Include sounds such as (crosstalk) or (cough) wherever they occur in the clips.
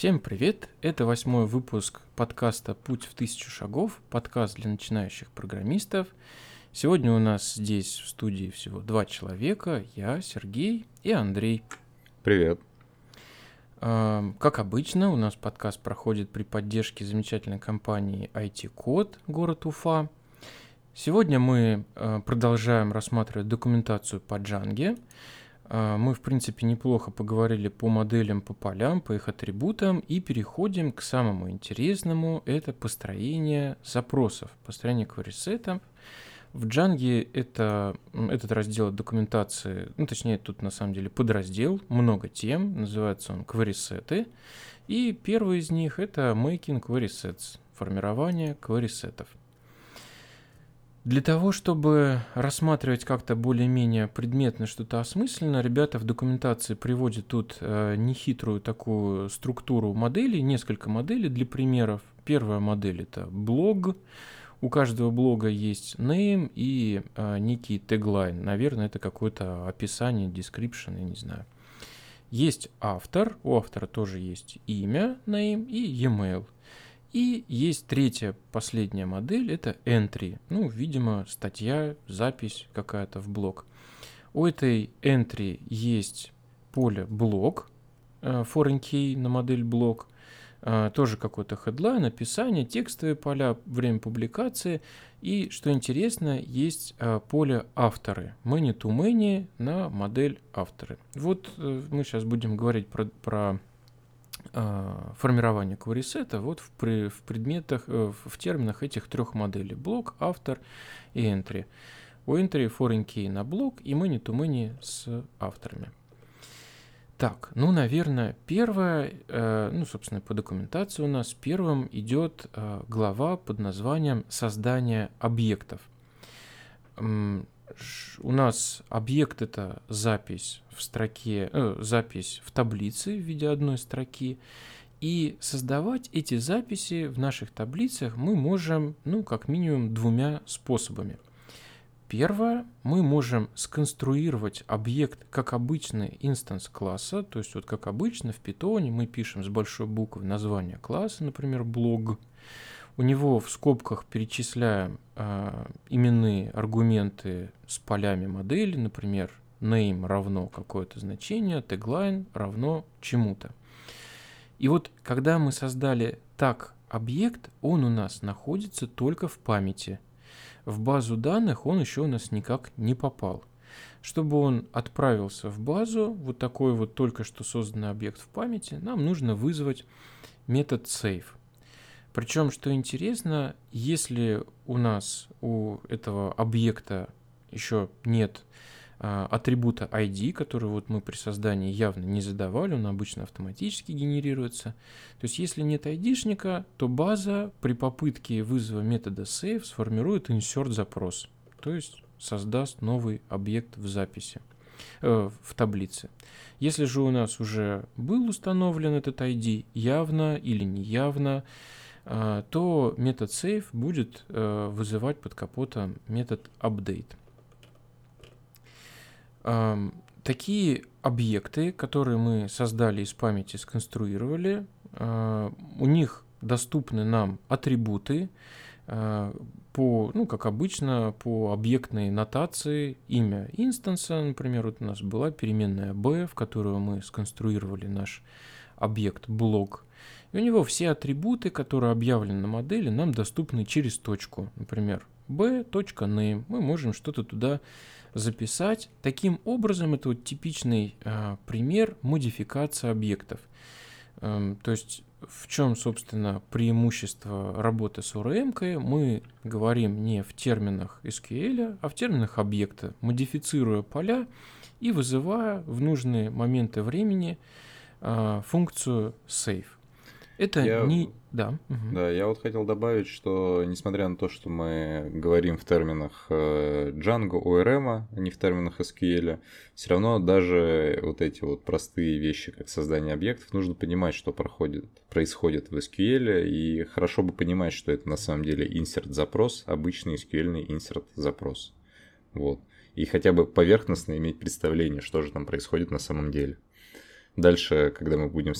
Всем привет! Это восьмой выпуск подкаста «Путь в тысячу шагов», подкаст для начинающих программистов. Сегодня у нас здесь в студии всего два человека, я, Сергей и Андрей. Привет. А, Как обычно, у нас подкаст проходит при поддержке замечательной компании IT-код город Уфа. Сегодня мы а, продолжаем рассматривать документацию по Джанге. А, Мы, в принципе, неплохо поговорили по моделям, по полям, по их атрибутам и переходим к самому интересному. Это построение запросов, построение query-сетов. В Django это, этот раздел документации, ну, точнее, тут на самом деле подраздел, много тем, называется он query-сеты. И первый из них это making query sets, формирование query-сетов. Для того, чтобы рассматривать как-то более-менее предметно что-то осмысленно, ребята в документации приводят тут э, нехитрую такую структуру моделей, несколько моделей для примеров. Первая модель это блог. У каждого блога есть name и э, некий теглайн. Наверное, это какое-то описание, description, я не знаю. Есть автор, у автора тоже есть имя, name и e-mail. И есть третья, последняя модель, это entry. Ну, видимо, статья, запись какая-то в блог. У этой entry есть поле блог, э, foreign key на модель блог, э, тоже какой-то headline, описание, текстовые поля, время публикации. И, что интересно, есть э, поле авторы, many to many на модель авторы. Вот мы сейчас будем говорить про, про формирование query-сета вот в, при, в предметах, э, в, терминах этих трех моделей. Блок, автор и entry. У entry foreign key на блок и many to many с авторами. Так, ну, наверное, первое, э, ну, собственно, по документации у нас первым идет э, глава под названием «Создание объектов». У нас объект это запись в строке, э, запись в таблице в виде одной строки. И создавать эти записи в наших таблицах мы можем, ну, как минимум, двумя способами. Первое, мы можем сконструировать объект как обычный инстанс класса, то есть вот как обычно в питоне мы пишем с большой буквы название класса, например, блог. У него в скобках перечисляем а, именные аргументы с полями модели, например, name равно какое-то значение, tagline равно чему-то. И вот когда мы создали так объект, он у нас находится только в памяти. В базу данных он еще у нас никак не попал. Чтобы он отправился в базу, вот такой вот только что созданный объект в памяти, нам нужно вызвать метод save. Причем, что интересно, если у нас у этого объекта еще нет а, атрибута ID, который вот мы при создании явно не задавали, он обычно автоматически генерируется. То есть если нет ID-шника, то база при попытке вызова метода save сформирует insert запрос, то есть создаст новый объект в записи, э, в таблице. Если же у нас уже был установлен этот ID, явно или неявно, а, то метод save будет э, вызывать под капотом метод update. Ам, Такие объекты, которые мы создали из памяти, сконструировали, а, у них доступны нам атрибуты по, ну, как обычно, по объектной нотации имя инстанса, например, вот у нас была переменная b, в которую мы сконструировали наш объект блок. И у него все атрибуты, которые объявлены на модели, нам доступны через точку. Например, b.name. Мы можем что-то туда записать. Таким образом, это вот типичный а, пример модификации объектов. Эм, то есть в чем, собственно, преимущество работы с ORM? Мы говорим не в терминах SQL, а в терминах объекта, модифицируя поля и вызывая в нужные моменты времени а, функцию save. Это Я- не... Да. мгм. Да, я вот хотел добавить, что несмотря на то, что мы говорим в терминах э, Django, ORM, а не в терминах SQL, все равно даже вот эти вот простые вещи, как создание объектов, нужно понимать, что проходит, происходит в SQL, и хорошо бы понимать, что это на самом деле insert запрос, обычный SQL insert запрос. Вот. И хотя бы поверхностно иметь представление, что же там происходит на самом деле. Дальше, когда мы будем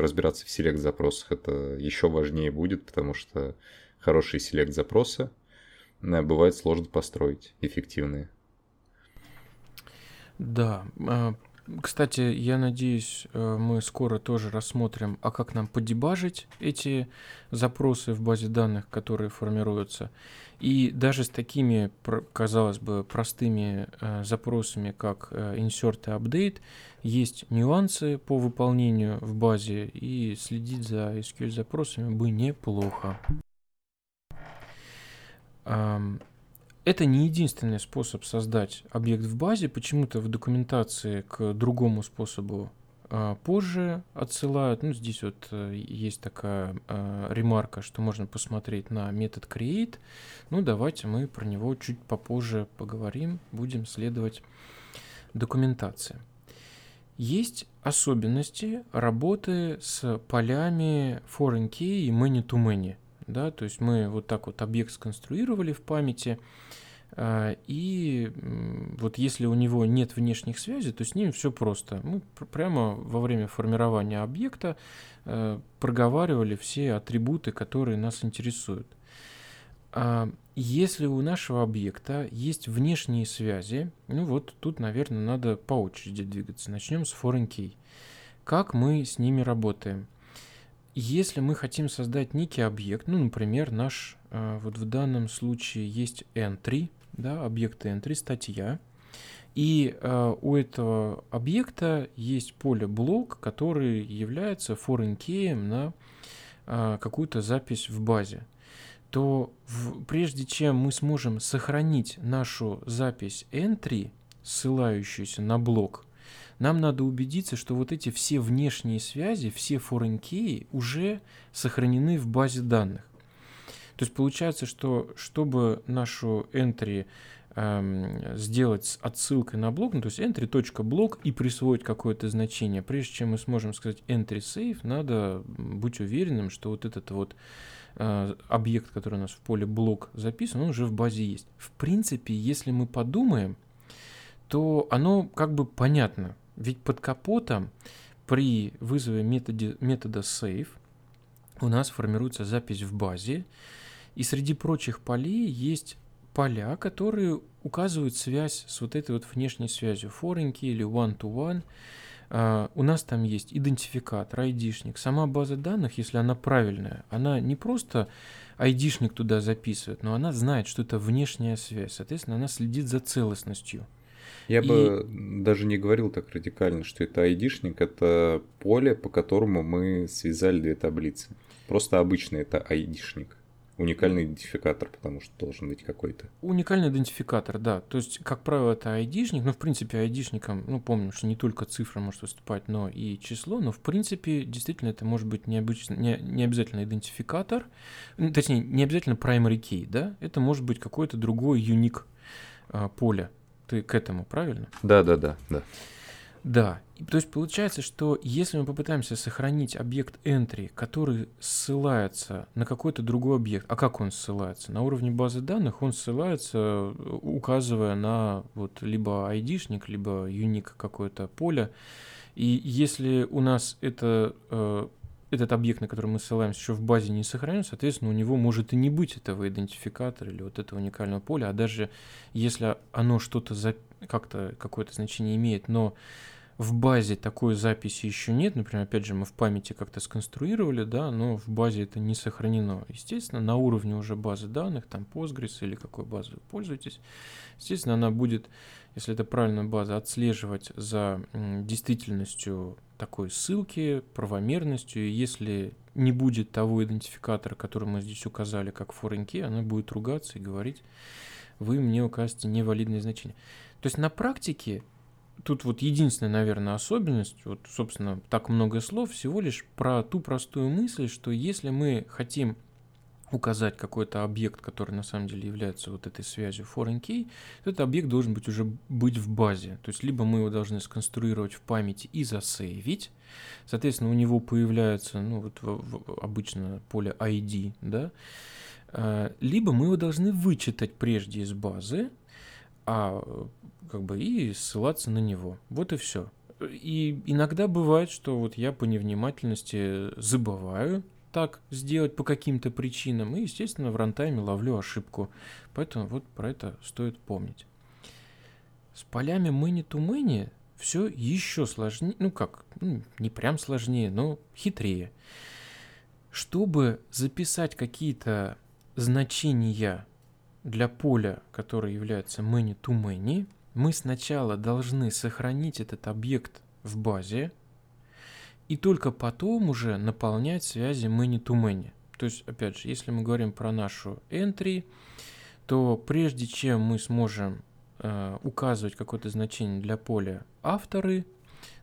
разбираться в селект-запросах, это еще важнее будет, потому что хорошие селект-запросы э, бывает сложно построить, эффективные. Да, а, кстати, я надеюсь, э, мы скоро тоже рассмотрим, а как нам подебажить эти запросы в базе данных, которые формируются. И даже с такими, казалось бы, простыми э, запросами, как э, insert и update, есть нюансы по выполнению в базе, и следить за SQL запросами бы неплохо. Это не единственный способ создать объект в базе. Почему-то в документации к другому способу а, позже отсылают. Ну, здесь вот э, есть такая а, ремарка, что можно посмотреть на метод create. Ну, давайте мы про него чуть попозже поговорим, будем следовать документации. Есть особенности работы с полями foreign key и many-to-many. -many, да? То есть мы вот так вот объект сконструировали в памяти, а, и вот если у него нет внешних связей, то с ним все просто. Мы прямо во время формирования объекта э, проговаривали все атрибуты, которые нас интересуют. А, если у нашего объекта есть внешние связи, ну вот тут, наверное, надо по очереди двигаться. Начнем с foreign key. Как мы с ними работаем? Если мы хотим создать некий объект, ну, например, наш, э, вот в данном случае есть entry, да, объекта entry, статья. И э, у этого объекта есть поле блок, который является foreign key на э, какую-то запись в базе то в, прежде чем мы сможем сохранить нашу запись entry, ссылающуюся на блок, нам надо убедиться, что вот эти все внешние связи, все foreign key уже сохранены в базе данных. То есть получается, что чтобы нашу entry эм, сделать с отсылкой на блок, ну, то есть entry.блок и присвоить какое-то значение, прежде чем мы сможем сказать entry save, надо быть уверенным, что вот этот вот э, объект, который у нас в поле блок записан, он уже в базе есть. В принципе, если мы подумаем, то оно как бы понятно. Ведь под капотом при вызове методе, метода save у нас формируется запись в базе, и среди прочих полей есть поля, которые указывают связь с вот этой вот внешней связью, форенки или one-to-one. Uh, у нас там есть идентификатор, айдишник. Сама база данных, если она правильная, она не просто айдишник туда записывает, но она знает, что это внешняя связь. Соответственно, она следит за целостностью. Я и... бы даже не говорил так радикально, что это айдишник, это поле, по которому мы связали две таблицы. Просто обычный это айдишник. Уникальный идентификатор, потому что должен быть какой-то. Уникальный идентификатор, да. То есть, как правило, это айдишник. Ну, в принципе, айдишником, ну, помним, что не только цифра может выступать, но и число. Но, в принципе, действительно, это может быть необычно, не, не обязательно идентификатор. Точнее, не обязательно primary key, да. Это может быть какой-то другой юник а, поле. Ты к этому, правильно? Да, да, да, да. Да, то есть получается, что если мы попытаемся сохранить объект entry, который ссылается на какой-то другой объект, а как он ссылается? На уровне базы данных он ссылается, указывая на вот либо ID-шник, либо unique какое-то поле. И если у нас это, э, этот объект, на который мы ссылаемся, еще в базе не сохранен, соответственно, у него может и не быть этого идентификатора или вот этого уникального поля, а даже если оно что-то за... как-то какое-то значение имеет, но в базе такой записи еще нет. Например, опять же, мы в памяти как-то сконструировали, да, но в базе это не сохранено. Естественно, на уровне уже базы данных, там Postgres или какой базой вы пользуетесь, естественно, она будет, если это правильная база, отслеживать за действительностью такой ссылки, правомерностью. И если не будет того идентификатора, который мы здесь указали, как foreign key, она будет ругаться и говорить, вы мне указываете невалидное значение. То есть на практике тут вот единственная, наверное, особенность, вот, собственно, так много слов, всего лишь про ту простую мысль, что если мы хотим указать какой-то объект, который на самом деле является вот этой связью foreign key, то этот объект должен быть уже быть в базе. То есть либо мы его должны сконструировать в памяти и засейвить, соответственно, у него появляется, ну вот в, в, обычно поле ID, да, а, либо мы его должны вычитать прежде из базы, а как бы и ссылаться на него. Вот и все. и иногда бывает, что вот я по невнимательности забываю так сделать по каким-то причинам, и, естественно, в рантайме ловлю ошибку. Поэтому вот про это стоит помнить. С полями to many все еще сложнее, ну как, ну, не прям сложнее, но хитрее. Чтобы записать какие-то значения для поля, которое является many to many, мы сначала должны сохранить этот объект в базе, и только потом уже наполнять связи many to many. То есть, опять же, если мы говорим про нашу entry, то прежде чем мы сможем э, указывать какое-то значение для поля авторы,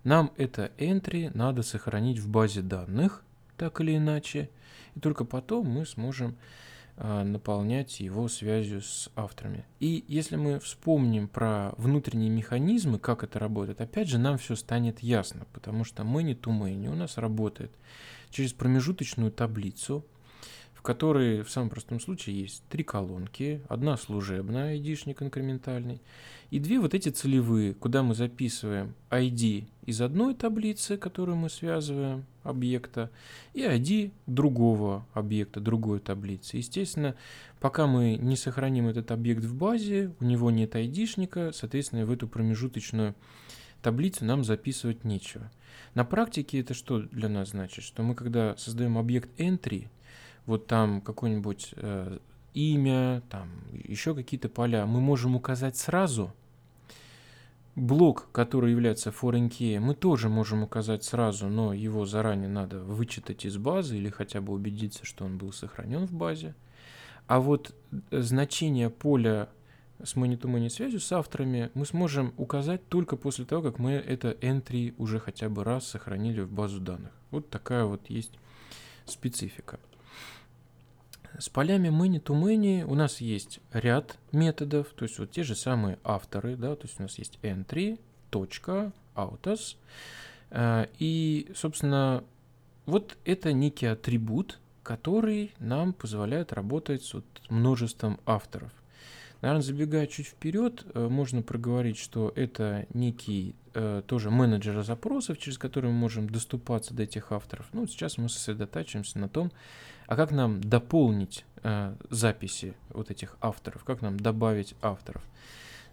нам это entry надо сохранить в базе данных, так или иначе, и только потом мы сможем наполнять его связью с авторами. И если мы вспомним про внутренние механизмы, как это работает, опять же нам все станет ясно, потому что many to many у нас работает через промежуточную таблицу, которой в самом простом случае есть три колонки, одна служебная, ID-шник инкрементальный, и две вот эти целевые, куда мы записываем ID из одной таблицы, которую мы связываем, объекта, и ID другого объекта, другой таблицы. Естественно, пока мы не сохраним этот объект в базе, у него нет ID-шника, соответственно, в эту промежуточную таблицу нам записывать нечего. На практике это что для нас значит? Что мы когда создаем объект entry, вот там какой-нибудь э, имя, там еще какие-то поля, мы можем указать сразу. Блок, который является foreign key, мы тоже можем указать сразу, но его заранее надо вычитать из базы или хотя бы убедиться, что он был сохранен в базе. А вот значение поля с many-to-many связью с авторами мы сможем указать только после того, как мы это entry уже хотя бы раз сохранили в базу данных. Вот такая вот есть специфика. С полями many to many у нас есть ряд методов, то есть вот те же самые авторы, да, то есть у нас есть entry, точка, autos, э, и, собственно, вот это некий атрибут, который нам позволяет работать с вот множеством авторов. Наверное, забегая чуть вперед, э, можно проговорить, что это некий э, тоже менеджер запросов, через который мы можем доступаться до этих авторов. Ну, сейчас мы сосредотачиваемся на том, а как нам дополнить э, записи вот этих авторов, как нам добавить авторов.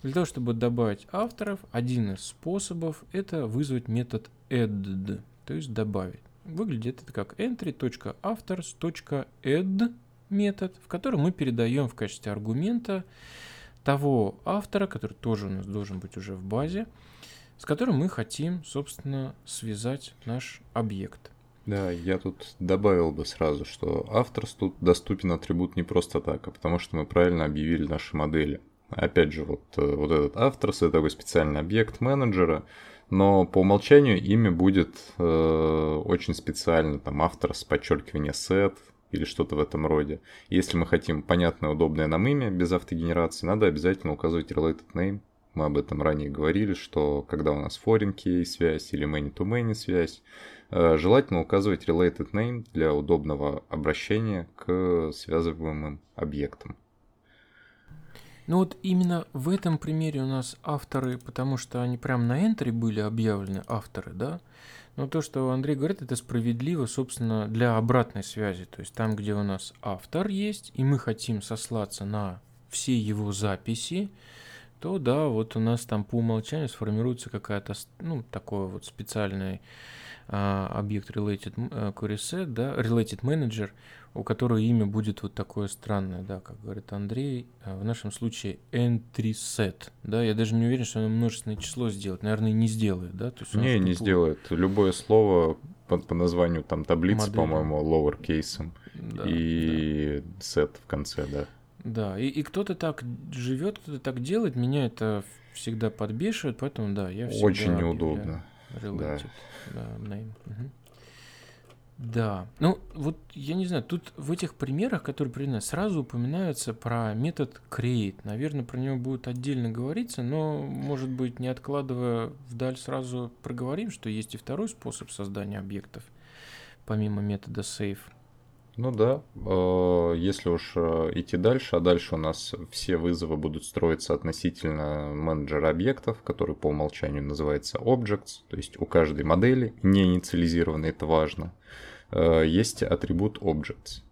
Для того, чтобы добавить авторов, один из способов это вызвать метод add, то есть добавить. Выглядит это как entry.authors.add метод, в котором мы передаем в качестве аргумента того автора, который тоже у нас должен быть уже в базе, с которым мы хотим, собственно, связать наш объект. Да, я тут добавил бы сразу, что авторс тут доступен атрибут не просто так, а потому что мы правильно объявили наши модели. Опять же, вот, э, вот этот авторс это такой специальный объект менеджера, но по умолчанию имя будет э, очень специально, там авторс, подчеркивание set или что-то в этом роде. Если мы хотим понятное, удобное нам имя без автогенерации, надо обязательно указывать related name. Мы об этом ранее говорили, что когда у нас foreign key связь или many-to-many связь, Э, желательно указывать related name для удобного обращения к связываемым объектам. Ну вот именно в этом примере у нас авторы, потому что они прям на энтре были объявлены авторы, да? Но то, что Андрей говорит, это справедливо, собственно, для обратной связи. То есть там, где у нас автор есть, и мы хотим сослаться на все его записи, то да, вот у нас там по умолчанию сформируется какая-то, ну, такое вот специальное а, объект related э, query set, да, related manager, у которого имя будет вот такое странное, да, как говорит Андрей, а, в нашем случае entry set, да, я даже не уверен, что оно множественное число сделает, наверное, не сделает, да, то есть не, не сделает, любое слово по, по названию там таблицы, по-моему, lowercase да, и да. set в конце, да. Да, и, и кто-то так живет, кто-то так делает, меня это всегда подбешивает, поэтому да, я всегда Очень неудобно. Related да. name. Угу. Да, ну вот я не знаю, тут в этих примерах, которые приведены, сразу упоминаются про метод create. Наверное, про него будет отдельно говориться, но, может быть, не откладывая вдаль, сразу проговорим, что есть и второй способ создания объектов, помимо метода save. Ну да, э, если уж э, идти дальше, а дальше у нас все вызовы будут строиться относительно менеджера объектов, который по умолчанию называется Objects, то есть у каждой модели, не инициализированной, это важно, э, есть атрибут Objects.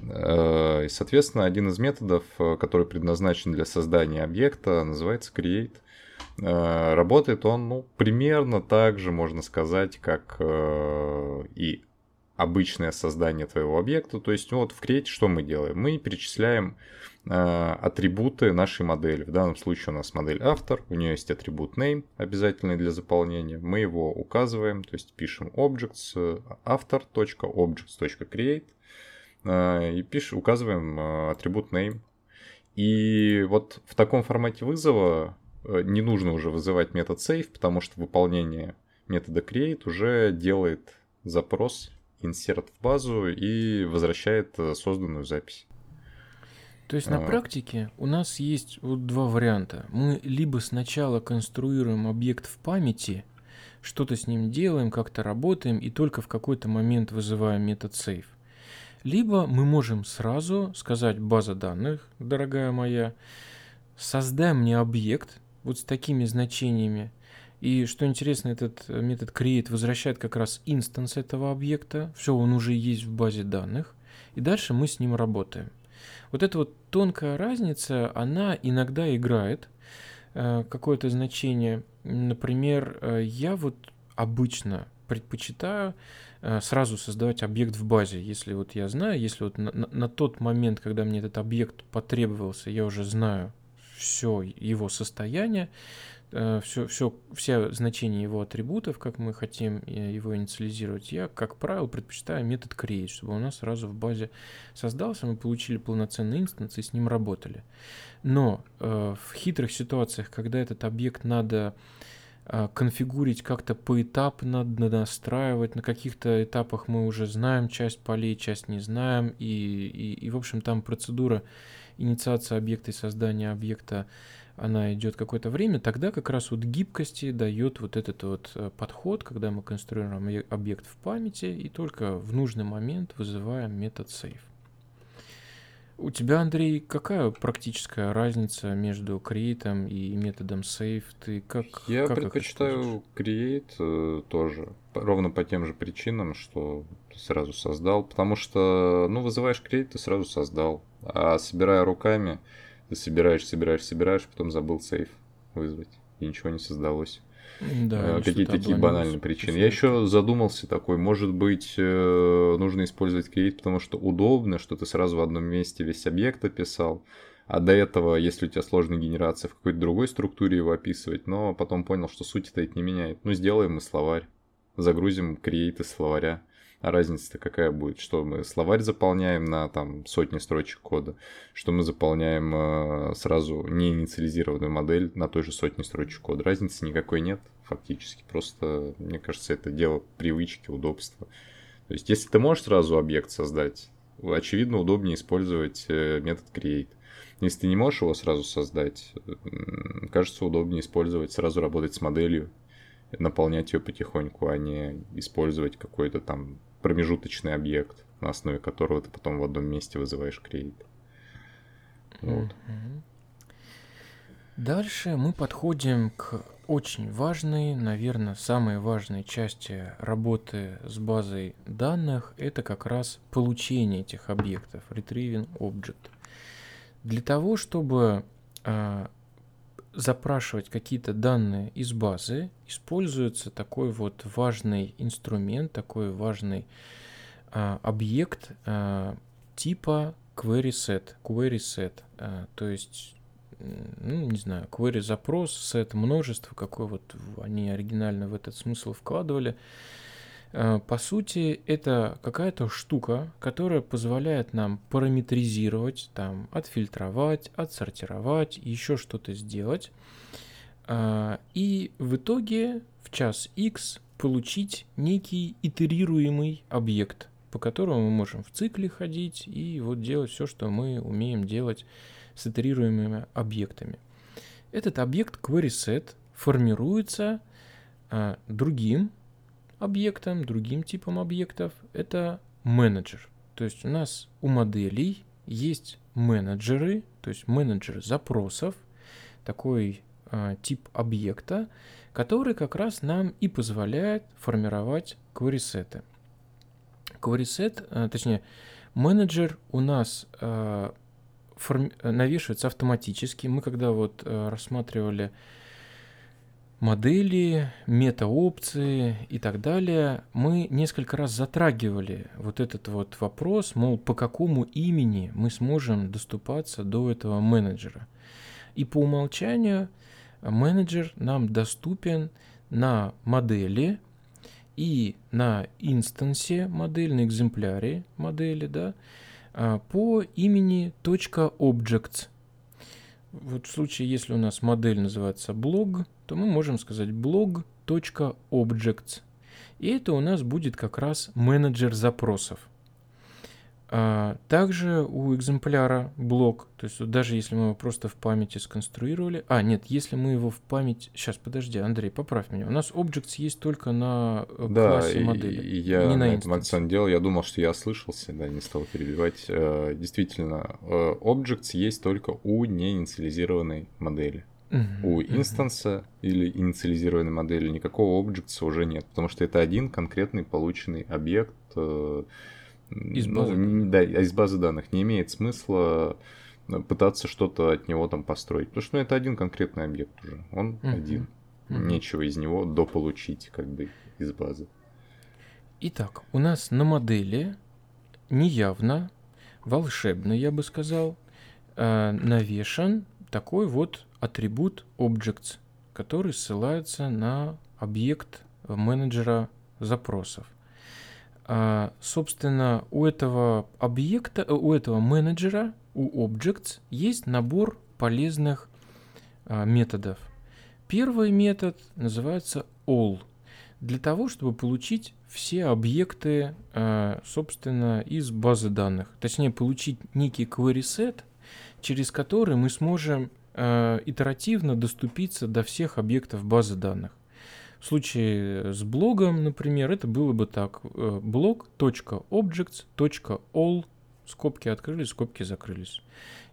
И, соответственно, один из методов, который предназначен для создания объекта, называется create. Работает он ну, примерно так же, можно сказать, как и обычное создание твоего объекта. То есть вот в Create что мы делаем? Мы перечисляем э, атрибуты нашей модели. В данном случае у нас модель автор, у нее есть атрибут name, обязательный для заполнения. Мы его указываем, то есть пишем objects author.objects.create э, и пишем, указываем э, атрибут name. И вот в таком формате вызова э, не нужно уже вызывать метод save, потому что выполнение метода create уже делает запрос инсерт в базу и возвращает э, созданную запись. То есть на практике у нас есть вот два варианта. Мы либо сначала конструируем объект в памяти, что-то с ним делаем, как-то работаем, и только в какой-то момент вызываем метод save. Либо мы можем сразу сказать база данных, дорогая моя, создай мне объект вот с такими значениями, и что интересно, этот э, метод create возвращает как раз инстанс этого объекта. Все, он уже есть в базе данных. И дальше мы с ним работаем. Вот эта вот тонкая разница, она иногда играет э, какое-то значение. Например, э, я вот обычно предпочитаю сразу создавать объект в базе. Если вот я знаю, если вот на, на тот момент, когда мне этот объект потребовался, я уже знаю все его состояние, все, э, все, все значения его атрибутов, как мы хотим э, его инициализировать, я, как правило, предпочитаю метод create, чтобы у нас сразу в базе создался, мы получили полноценный инстанс и с ним работали. Но э, в хитрых ситуациях, когда этот объект надо э, конфигурить как-то поэтапно, настраивать, на каких-то этапах мы уже знаем часть полей, часть не знаем, и, и, и в общем, там процедура инициации объекта и создания объекта она идет какое-то время, тогда как раз вот гибкости дает вот этот вот э, подход, когда мы конструируем объект в памяти и только в нужный момент вызываем метод save. У тебя, Андрей, какая практическая разница между create и методом save? Ты как Я как предпочитаю create э, тоже, ровно по тем же причинам, что сразу создал, потому что, ну, вызываешь create, ты сразу создал, а собирая руками, собираешь, собираешь, собираешь, потом забыл сейф вызвать, и ничего не создалось. Да, э, Какие-то такие банальные причины. Я еще задумался такой, может быть, э, нужно использовать create, потому что удобно, что ты сразу в одном месте весь объект описал, а до этого, если у тебя сложная генерация, в какой-то другой структуре его описывать, но потом понял, что суть-то это не меняет. Ну, сделаем мы словарь, загрузим из словаря, а разница-то какая будет? Что мы словарь заполняем на там сотни строчек кода, что мы заполняем э, сразу не инициализированную модель на той же сотне строчек кода. Разницы никакой нет фактически. Просто, мне кажется, это дело привычки, удобства. То есть, если ты можешь сразу объект создать, очевидно, удобнее использовать э, метод create. Если ты не можешь его сразу создать, кажется, удобнее использовать, сразу работать с моделью, наполнять ее потихоньку, а не использовать какой-то там промежуточный объект, на основе которого ты потом в одном месте вызываешь create. Вот. Дальше мы подходим к очень важной, наверное, самой важной части работы с базой данных. Это как раз получение этих объектов, retrieving object. Для того, чтобы а, запрашивать какие-то данные из базы, используется такой вот важный инструмент, такой важный а, объект а, типа query set, query set, а, то есть ну, не знаю, query запрос, set множество, какой вот они оригинально в этот смысл вкладывали. А, по сути, это какая-то штука, которая позволяет нам параметризировать, там, отфильтровать, отсортировать, еще что-то сделать. А, и в итоге в час X получить некий итерируемый объект, по которому мы можем в цикле ходить и вот делать все, что мы умеем делать с итерируемыми объектами. Этот объект querySet формируется а, другим объектом, другим типом объектов, это менеджер. То есть у нас у моделей есть менеджеры, то есть менеджер запросов, такой э, тип объекта, который как раз нам и позволяет формировать query-сеты. Query-сет, э, точнее, менеджер у нас э, форми- навешивается автоматически. Мы когда вот э, рассматривали модели, мета-опции и так далее, мы несколько раз затрагивали вот этот вот вопрос, мол, по какому имени мы сможем доступаться до этого менеджера. И по умолчанию менеджер нам доступен на модели и на инстансе модели, на экземпляре модели, да, а, по имени .objects. Вот в случае, если у нас модель называется блог, то мы можем сказать blog.objects. И это у нас будет как раз менеджер запросов. А также у экземпляра блок, то есть даже если мы его просто в памяти сконструировали, а нет, если мы его в память, сейчас подожди, Андрей, поправь меня, у нас Objects есть только на э, да, классе и, модели, и я не на, на этом акцент делал, я думал, что я ослышался, да, не стал перебивать. Э, Действительно, э, Objects есть только у неинициализированной модели. У инстанса или инициализированной модели никакого Objects уже нет, потому что это один конкретный полученный объект. э, Из ну, базы не- Да, из базы данных. Не имеет смысла э, пытаться что-то от него там построить, потому что ну, это один конкретный объект уже, он Мгм, один. мгм. Нечего из него дополучить как бы из базы. Итак, у нас на модели неявно, волшебно, я бы сказал, э, навешан такой вот атрибут objects, который ссылается на объект менеджера запросов. А, собственно, у этого объекта, у этого менеджера, у objects есть набор полезных а, методов. Первый метод называется all. Для того, чтобы получить все объекты, а, собственно, из базы данных. Точнее, получить некий query set, через который мы сможем а, итеративно доступиться до всех объектов базы данных. В случае с блогом, например, это было бы так. э, blog.objects.all скобки открылись, скобки закрылись.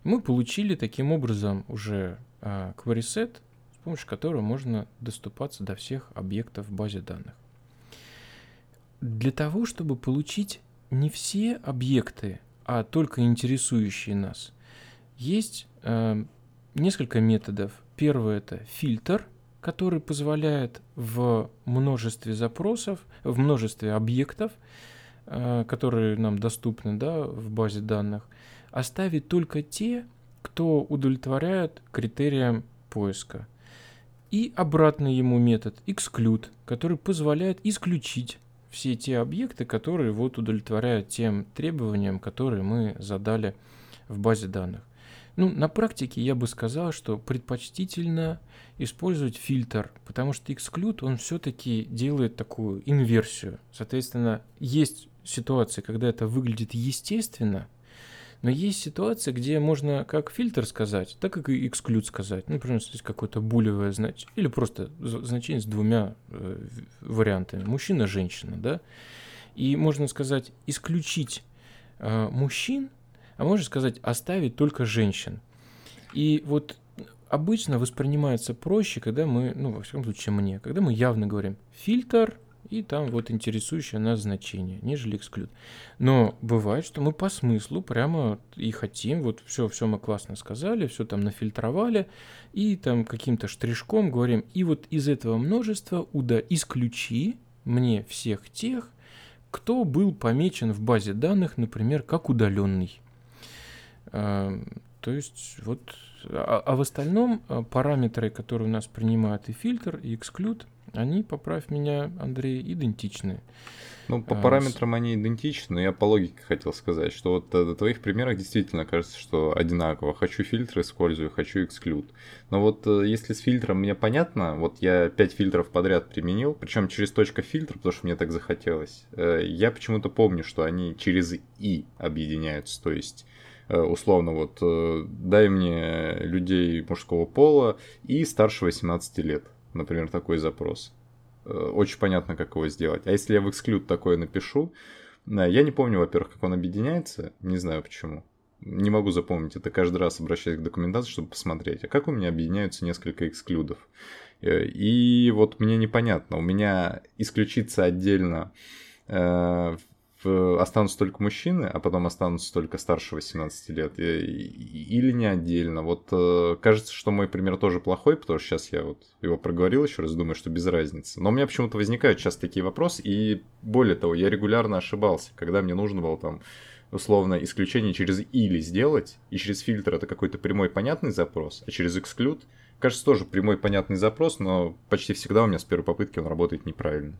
И мы получили таким образом уже а, query set, с помощью которого можно доступаться до всех объектов в базе данных. Для того, чтобы получить не все объекты, а только интересующие нас, есть э, несколько методов. Первый это фильтр, который позволяет в множестве запросов, в множестве объектов, э, которые нам доступны да, в базе данных, оставить только те, кто удовлетворяет критериям поиска. И обратный ему метод exclude, который позволяет исключить все те объекты, которые вот удовлетворяют тем требованиям, которые мы задали в базе данных. Ну, на практике я бы сказал, что предпочтительно использовать фильтр, потому что exclude, он все-таки делает такую инверсию. Соответственно, есть ситуации, когда это выглядит естественно, но есть ситуации, где можно как фильтр сказать, так как и exclude сказать. Ну, например, здесь какое-то булевое значение, или просто значение с двумя э, вариантами. Мужчина, женщина, да. И можно сказать исключить э, мужчин, а можно сказать оставить только женщин. И вот обычно воспринимается проще, когда мы, ну, во всяком случае, мне, когда мы явно говорим фильтр и там вот интересующее нас значение, нежели exclude. Но бывает, что мы по смыслу прямо и хотим, вот все, все мы классно сказали, все там нафильтровали, и там каким-то штришком говорим, и вот из этого множества уда исключи мне всех тех, кто был помечен в базе данных, например, как удаленный. А, То есть вот, а, а в остальном а, параметры, которые у нас принимают и фильтр, и exclude, они, поправь меня, Андрей, идентичны. Ну, по А, с- параметрам они идентичны, но я по логике хотел сказать, что вот э, в твоих примерах действительно кажется, что одинаково. Хочу фильтр использую, хочу эксклюд. Но вот э, если с фильтром мне понятно, вот я 5 фильтров подряд применил, причем через точка фильтр, потому что мне так захотелось. Э, Я почему-то помню, что они через и объединяются, то есть э, условно вот э, дай мне людей мужского пола и старше 18 лет, например, такой запрос. Э, Очень понятно, как его сделать. А если я в exclude такое напишу, я не помню, во-первых, как он объединяется, не знаю почему. Не могу запомнить, это каждый раз обращаюсь к документации, чтобы посмотреть. А как у меня объединяются несколько эксклюдов? Э, и вот мне непонятно, у меня исключится отдельно э, останутся только мужчины, а потом останутся только старше 18 лет, или не отдельно. Вот э, кажется, что мой пример тоже плохой, потому что сейчас я вот его проговорил еще раз, думаю, что без разницы. Но у меня почему-то возникают сейчас такие вопросы, и более того, я регулярно ошибался, когда мне нужно было там условно исключение через или сделать, и через фильтр это какой-то прямой понятный запрос, а через эксклюд, кажется, тоже прямой понятный запрос, но почти всегда у меня с первой попытки он работает неправильно.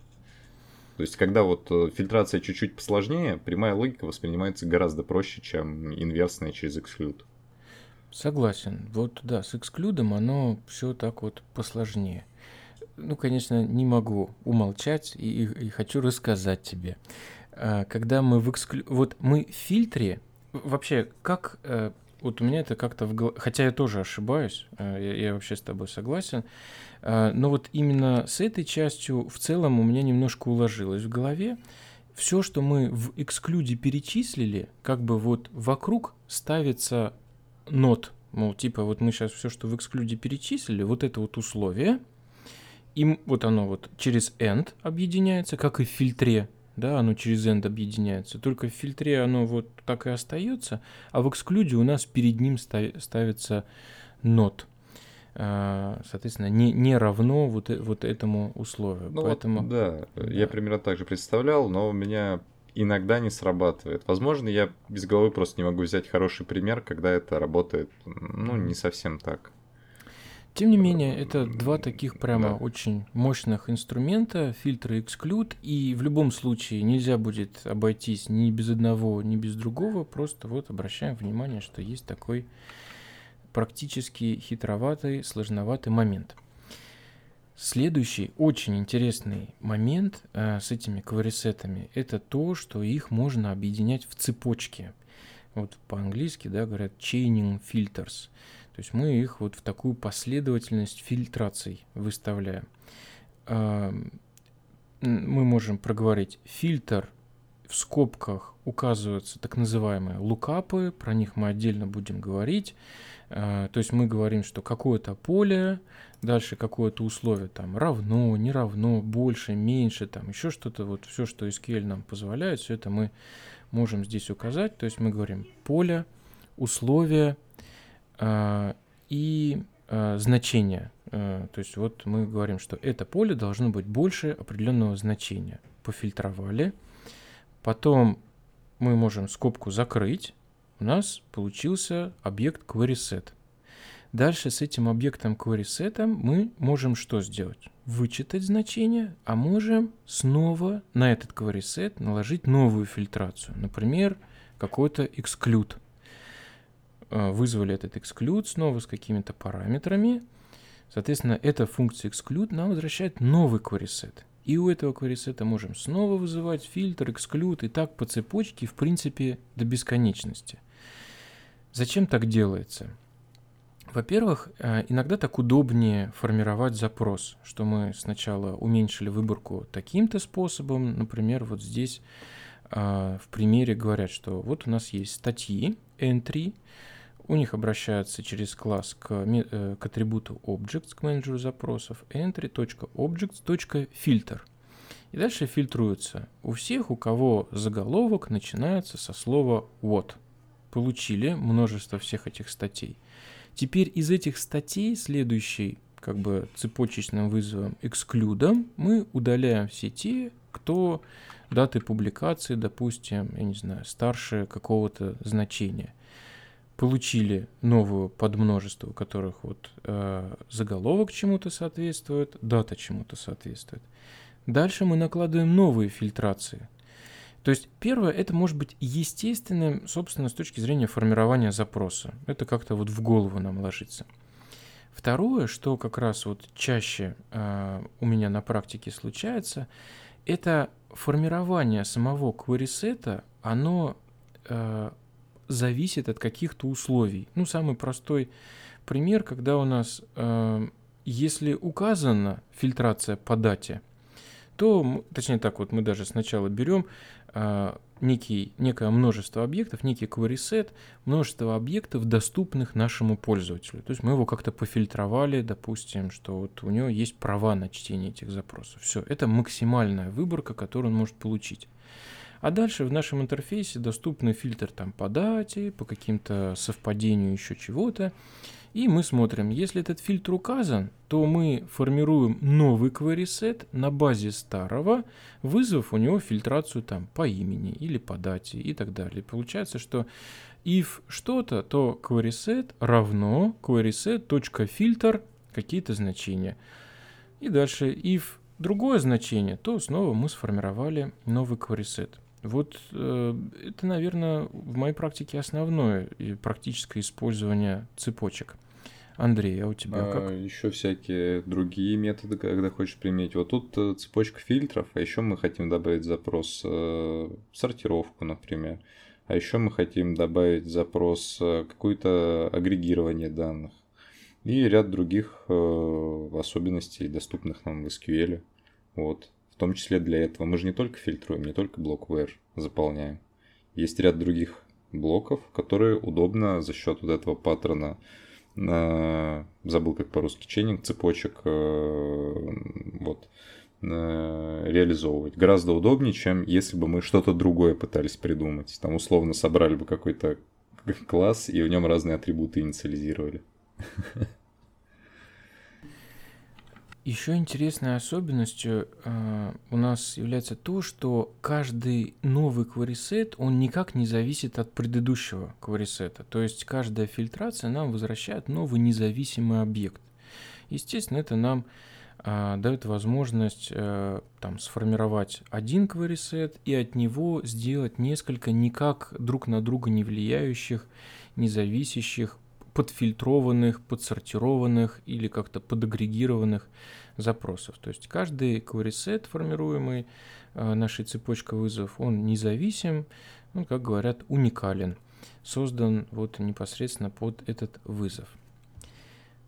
То есть, когда вот э, фильтрация чуть-чуть посложнее, прямая логика воспринимается гораздо проще, чем инверсная через эксклюд. Согласен. Вот да, с эксклюдом оно все так вот посложнее. Ну, конечно, не могу умолчать и, и, и хочу рассказать тебе. А, когда мы в эксклю... Вот мы в фильтре... Вообще, как... Э, вот у меня это как-то в голове... Хотя я тоже ошибаюсь, э, я, я вообще с тобой согласен. А, но вот именно с этой частью в целом у меня немножко уложилось в голове. Все, что мы в эксклюде перечислили, как бы вот вокруг ставится нот. Мол, типа вот мы сейчас все, что в эксклюде перечислили, вот это вот условие, и вот оно вот через end объединяется, как и в фильтре, да, оно через end объединяется. Только в фильтре оно вот так и остается, а в эксклюде у нас перед ним ставится not. А, соответственно, не, не равно вот, э, вот этому условию. Ну Поэтому... вот, да, да, я примерно так же представлял, но у меня иногда не срабатывает. Возможно, я без головы просто не могу взять хороший пример, когда это работает, ну, не совсем так. Тем не менее, это два таких прямо да. очень мощных инструмента, фильтр и эксклюд, и в любом случае нельзя будет обойтись ни без одного, ни без другого, просто вот обращаем внимание, что есть такой практически хитроватый, сложноватый момент. Следующий очень интересный момент э, с этими кварисетами – это то, что их можно объединять в цепочки. Вот по-английски да, говорят chaining filters. То есть мы их вот в такую последовательность фильтраций выставляем. Мы можем проговорить фильтр в скобках указываются так называемые лукапы, про них мы отдельно будем говорить. А, то есть мы говорим, что какое-то поле, дальше какое-то условие там равно, не равно, больше, меньше, там еще что-то, вот все, что SQL нам позволяет, все это мы можем здесь указать. То есть мы говорим поле, условие и э, значение. Э, то есть вот мы говорим, что это поле должно быть больше определенного значения. Пофильтровали. Потом мы можем скобку закрыть, у нас получился объект querySet. Дальше с этим объектом querySet мы можем что сделать? Вычитать значение, а можем снова на этот querySet наложить новую фильтрацию. Например, какой-то exclude. Э, вызвали этот exclude снова с какими-то параметрами. Соответственно, эта функция exclude нам возвращает новый querySet. И у этого querySet можем снова вызывать фильтр, exclude и так по цепочке, в принципе, до бесконечности. Зачем так делается? Во-первых, э, иногда так удобнее формировать запрос, что мы сначала уменьшили выборку таким-то способом. Например, вот здесь э, в примере говорят, что вот у нас есть статьи, entry, у них обращаются через класс к, э, к атрибуту objects, к менеджеру запросов, entry.objects.filter. И дальше фильтруются у всех, у кого заголовок начинается со слова what – получили множество всех этих статей. Теперь из этих статей следующий как бы цепочечным вызовом эксклюдом мы удаляем все те, кто даты публикации, допустим, я не знаю, старше какого-то значения. Получили новую подмножество, у которых вот э, заголовок чему-то соответствует, дата чему-то соответствует. Дальше мы накладываем новые фильтрации. То есть первое, это может быть естественным, собственно, с точки зрения формирования запроса. Это как-то вот в голову нам ложится. Второе, что как раз вот чаще э, у меня на практике случается, это формирование самого query оно э, зависит от каких-то условий. Ну, самый простой пример, когда у нас, э, если указана фильтрация по дате, то, точнее так, вот мы даже сначала берем а, некий, некое множество объектов, некий query set, множество объектов, доступных нашему пользователю. То есть мы его как-то пофильтровали, допустим, что вот у него есть права на чтение этих запросов. Все, это максимальная выборка, которую он может получить. А дальше в нашем интерфейсе доступны фильтр там по дате, по каким-то совпадению еще чего-то. И мы смотрим, если этот фильтр указан, то мы формируем новый query set на базе старого, вызвав у него фильтрацию там по имени или по дате и так далее. Получается, что if что-то, то query set равно query set.filter какие-то значения. И дальше if другое значение, то снова мы сформировали новый query set. Вот э, это, наверное, в моей практике основное практическое использование цепочек. Андрей, а у тебя а, как? Еще всякие другие методы, когда хочешь применить. Вот тут э, цепочка фильтров, а еще мы хотим добавить запрос э, сортировку, например. А еще мы хотим добавить запрос э, какое-то агрегирование данных. И ряд других э, особенностей, доступных нам в SQL. Вот. В том числе для этого. Мы же не только фильтруем, не только блок where заполняем. Есть ряд других блоков, которые удобно за счет вот этого паттерна забыл как по-русски, чейнинг цепочек э, вот, э, реализовывать. Гораздо удобнее, чем если бы мы что-то другое пытались придумать. Там условно собрали бы какой-то класс и в нем разные атрибуты инициализировали. (laughs) Еще интересной особенностью э, у нас является то, что каждый новый query он никак не зависит от предыдущего query То есть каждая фильтрация нам возвращает новый независимый объект. Естественно, это нам э, дает возможность э, там, сформировать один query и от него сделать несколько никак друг на друга не влияющих, независящих подфильтрованных, подсортированных или как-то подагрегированных запросов. То есть каждый query set, формируемый э, нашей цепочкой вызовов, он независим, ну, как говорят, уникален, создан вот непосредственно под этот вызов.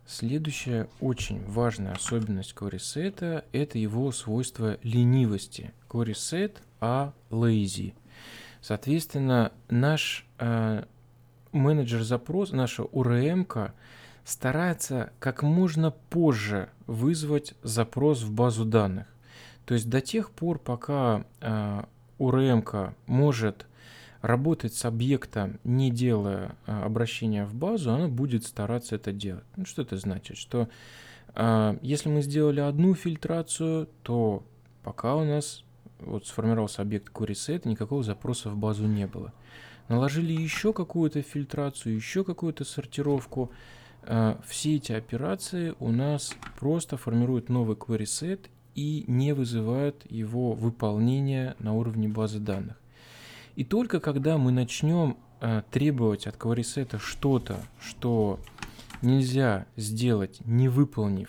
Следующая очень важная особенность query это его свойство ленивости. Query set а lazy. Соответственно, наш э, менеджер запрос, наша URM старается как можно позже вызвать запрос в базу данных. То есть до тех пор, пока э, URM может работать с объектом, не делая э, обращения в базу, она будет стараться это делать. Ну, что это значит? Что э, если мы сделали одну фильтрацию, то пока у нас вот сформировался объект querySet, никакого запроса в базу не было наложили еще какую-то фильтрацию, еще какую-то сортировку. А, все эти операции у нас просто формируют новый query set и не вызывают его выполнения на уровне базы данных. И только когда мы начнем а, требовать от query set что-то, что нельзя сделать, не выполнив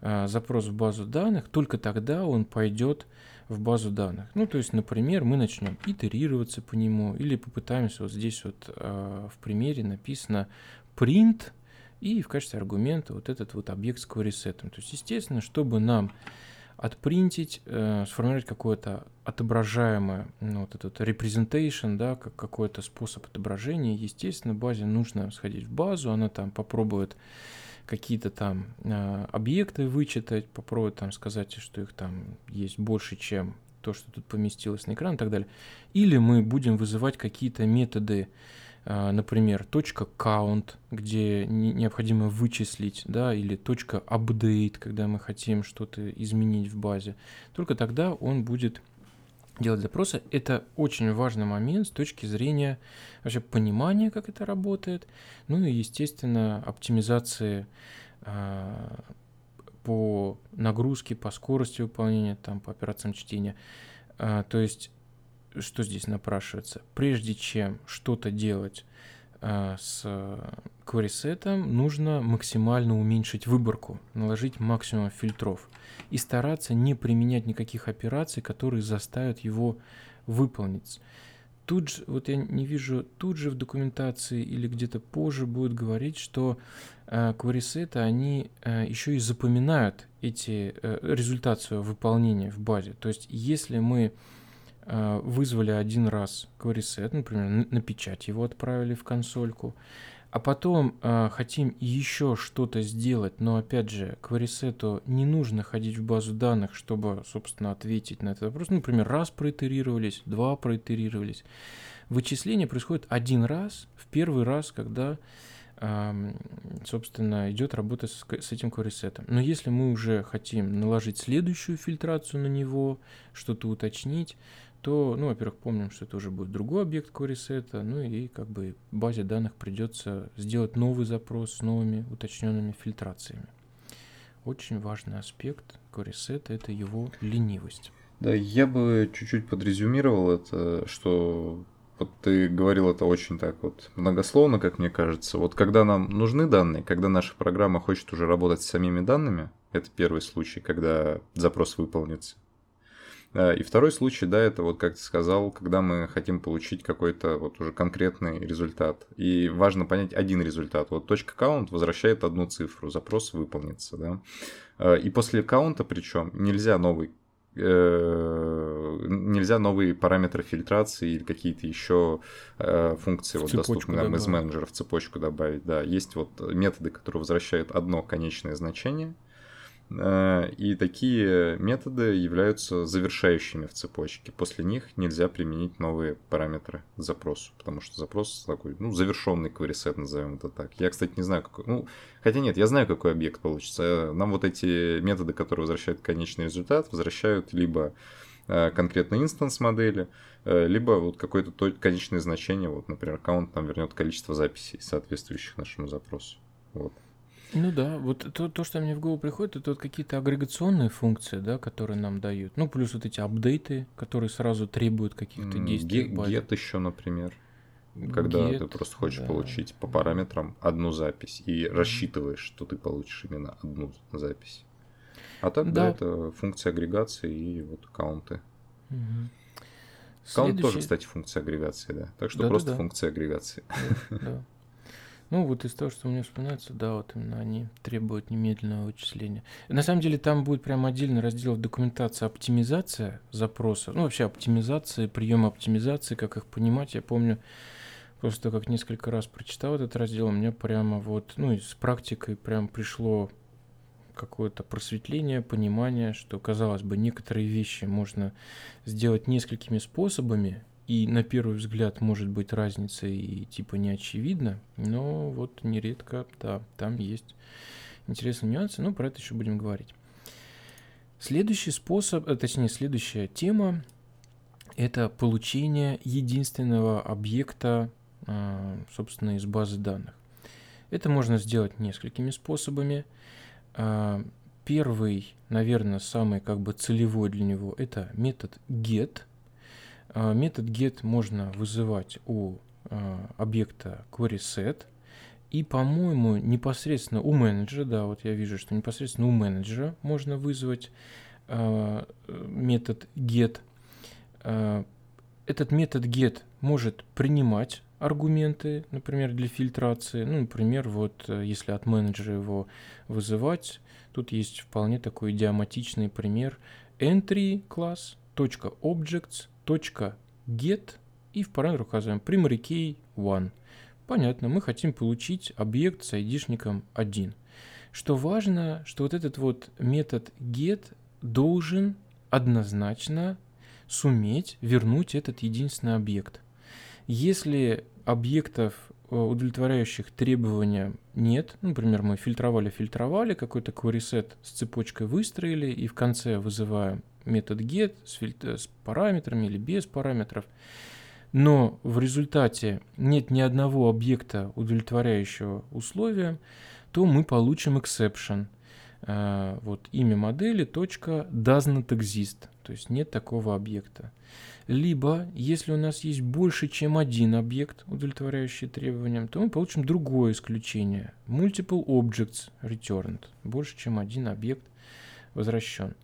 а, запрос в базу данных, только тогда он пойдет в базу данных. Ну, то есть, например, мы начнем итерироваться по нему или попытаемся вот здесь вот э, в примере написано print и в качестве аргумента вот этот вот объект с query То есть, естественно, чтобы нам отпринтить, э, сформировать какое-то отображаемое, ну, вот этот representation, да, как какой-то способ отображения, естественно, базе нужно сходить в базу, она там попробует какие-то там э, объекты вычитать, попробовать там сказать, что их там есть больше, чем то, что тут поместилось на экран и так далее. Или мы будем вызывать какие-то методы, э, например, точка .count, где не, необходимо вычислить, да, или точка .update, когда мы хотим что-то изменить в базе. Только тогда он будет делать запросы. Это очень важный момент с точки зрения вообще понимания, как это работает, ну и, естественно, оптимизации э, по нагрузке, по скорости выполнения, там, по операциям чтения. Э, то есть, что здесь напрашивается? Прежде чем что-то делать э, с query нужно максимально уменьшить выборку, наложить максимум фильтров и стараться не применять никаких операций, которые заставят его выполнить. Тут же, вот я не вижу, тут же в документации или где-то позже будет говорить, что э, query они э, еще и запоминают эти э, результат выполнения в базе. То есть, если мы э, вызвали один раз set, например, на, на печать его отправили в консольку, а потом э, хотим еще что-то сделать, но опять же, к query не нужно ходить в базу данных, чтобы, собственно, ответить на этот вопрос. Ну, например, раз проитерировались, два проитерировались. Вычисление происходит один раз, в первый раз, когда собственно, идет работа с, с этим query Но если мы уже хотим наложить следующую фильтрацию на него, что-то уточнить, то, ну, во-первых, помним, что это уже будет другой объект query ну и как бы базе данных придется сделать новый запрос с новыми уточненными фильтрациями. Очень важный аспект query это его ленивость. Да, я бы чуть-чуть подрезюмировал это, что вот ты говорил это очень так вот многословно, как мне кажется. Вот когда нам нужны данные, когда наша программа хочет уже работать с самими данными, это первый случай, когда запрос выполнится. А, и второй случай, да, это вот как ты сказал, когда мы хотим получить какой-то вот уже конкретный результат. И важно понять один результат. Вот точка count возвращает одну цифру, запрос выполнится, да. А, и после каунта причем нельзя новый Э, нельзя новые параметры фильтрации или какие-то еще э, функции вот, доступны нам из менеджера в цепочку добавить. Да, есть вот методы, которые возвращают одно конечное значение – и такие методы являются завершающими в цепочке. После них нельзя применить новые параметры запросу, потому что запрос такой, ну, завершенный query назовем это так. Я, кстати, не знаю, какой, ну, хотя нет, я знаю, какой объект получится. Нам вот эти методы, которые возвращают конечный результат, возвращают либо э, конкретно инстанс модели, э, либо вот какое-то конечное значение, вот, например, аккаунт нам вернет количество записей, соответствующих нашему запросу. Вот. Ну да, вот то, то, что мне в голову приходит, это вот какие-то агрегационные функции, да, которые нам дают. Ну, плюс вот эти апдейты, которые сразу требуют каких-то действий. Get еще, например. Когда get, ты просто хочешь да. получить по параметрам одну запись и рассчитываешь, что ты получишь именно одну запись. А так, да, да это функция агрегации и вот каунты. Угу. Каунт Следующий... тоже, кстати, функция агрегации, да. Так что да, просто да, да. функция агрегации. Да, да. Ну, вот из того, что мне вспоминается, да, вот именно они требуют немедленного вычисления. На самом деле там будет прям отдельный раздел в документации оптимизация запроса, ну, вообще оптимизация, прием оптимизации, как их понимать. Я помню, просто как несколько раз прочитал этот раздел, у меня прямо вот, ну, с практикой прям пришло какое-то просветление, понимание, что, казалось бы, некоторые вещи можно сделать несколькими способами, и на первый взгляд может быть разница и типа не очевидно, но вот нередко, да, там есть интересные нюансы, но про это еще будем говорить. Следующий способ, э, точнее следующая тема, это получение единственного объекта, а, собственно, из базы данных. Это можно сделать несколькими способами. А, первый, наверное, самый как бы целевой для него, это метод get – метод get можно вызывать у а, объекта querySet. И, по-моему, непосредственно у менеджера, да, вот я вижу, что непосредственно у менеджера можно вызвать э, метод get. Э, этот метод get может принимать аргументы, например, для фильтрации. Ну, например, вот если от менеджера его вызывать, тут есть вполне такой идиоматичный пример entry класс .objects .get и в параметр указываем key 1. Понятно, мы хотим получить объект с айдишником 1. Что важно, что вот этот вот метод get должен однозначно суметь вернуть этот единственный объект. Если объектов, удовлетворяющих требования, нет, например, мы фильтровали-фильтровали, какой-то query с цепочкой выстроили и в конце вызываем метод get с, фильтр, с параметрами или без параметров, но в результате нет ни одного объекта, удовлетворяющего условиям, то мы получим exception. Uh, вот имя модели точка does not exist, то есть нет такого объекта. Либо, если у нас есть больше, чем один объект, удовлетворяющий требованиям, то мы получим другое исключение. Multiple objects returned. Больше, чем один объект возвращен.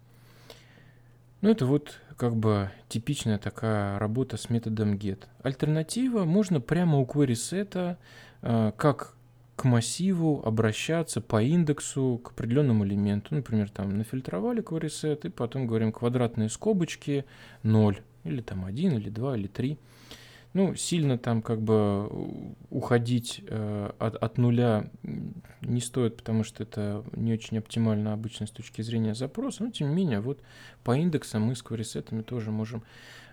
Ну, это вот как бы типичная такая работа с методом get. Альтернатива, можно прямо у query set э, как к массиву обращаться по индексу к определенному элементу. Например, там нафильтровали set и потом говорим квадратные скобочки 0. или там один, или два, или три. Ну, сильно там как бы уходить э, от, от нуля не стоит, потому что это не очень оптимально обычно с точки зрения запроса. Но, тем не менее, вот по индексам мы с кварисетами тоже можем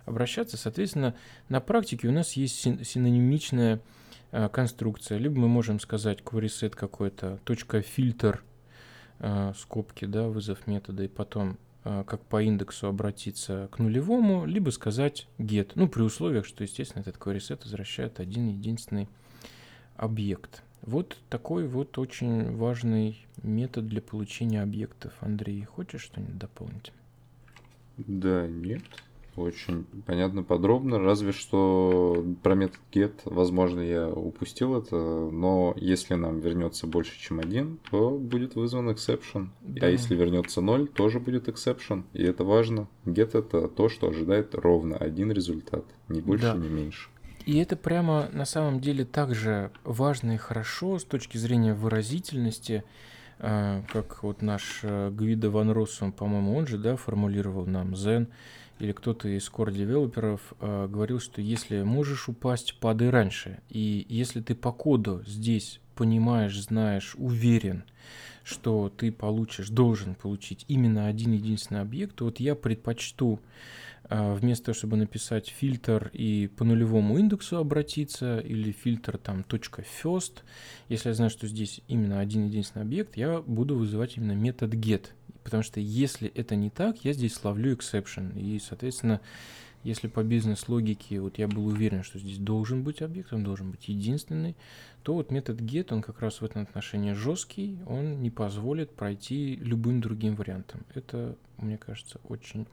обращаться. Соответственно, на практике у нас есть синонимичная э, конструкция. Либо мы можем сказать querySet какой-то, точка фильтр, э, скобки, да, вызов метода, и потом э, как по индексу обратиться к нулевому, либо сказать get. Ну, при условиях, что, естественно, этот querySet возвращает один единственный объект. Вот такой вот очень важный метод для получения объектов. Андрей, хочешь что-нибудь дополнить? Да, нет. Очень понятно, подробно, разве что про метод get, возможно, я упустил это, но если нам вернется больше, чем один, то будет вызван exception. Да. А если вернется 0, тоже будет exception. И это важно. Get это то, что ожидает ровно один результат, не больше, да. не меньше. И это прямо на самом деле также важно и хорошо с точки зрения выразительности, э, как вот наш э, Гвида Ван Россум, по-моему, он же, да, формулировал нам Zen, или кто-то из core-девелоперов э, говорил, что если можешь упасть, падай раньше. И если ты по коду здесь понимаешь, знаешь, уверен, что ты получишь, должен получить именно один единственный объект, вот я предпочту э, вместо того, чтобы написать фильтр и по нулевому индексу обратиться, или фильтр там .first, если я знаю, что здесь именно один единственный объект, я буду вызывать именно метод get. Потому что если это не так, я здесь ловлю exception. И, соответственно, если по бизнес-логике вот я был уверен, что здесь должен быть объект, он должен быть единственный, то вот метод get, он как раз в этом отношении жесткий, он не позволит пройти любым другим вариантом. Это, мне кажется, очень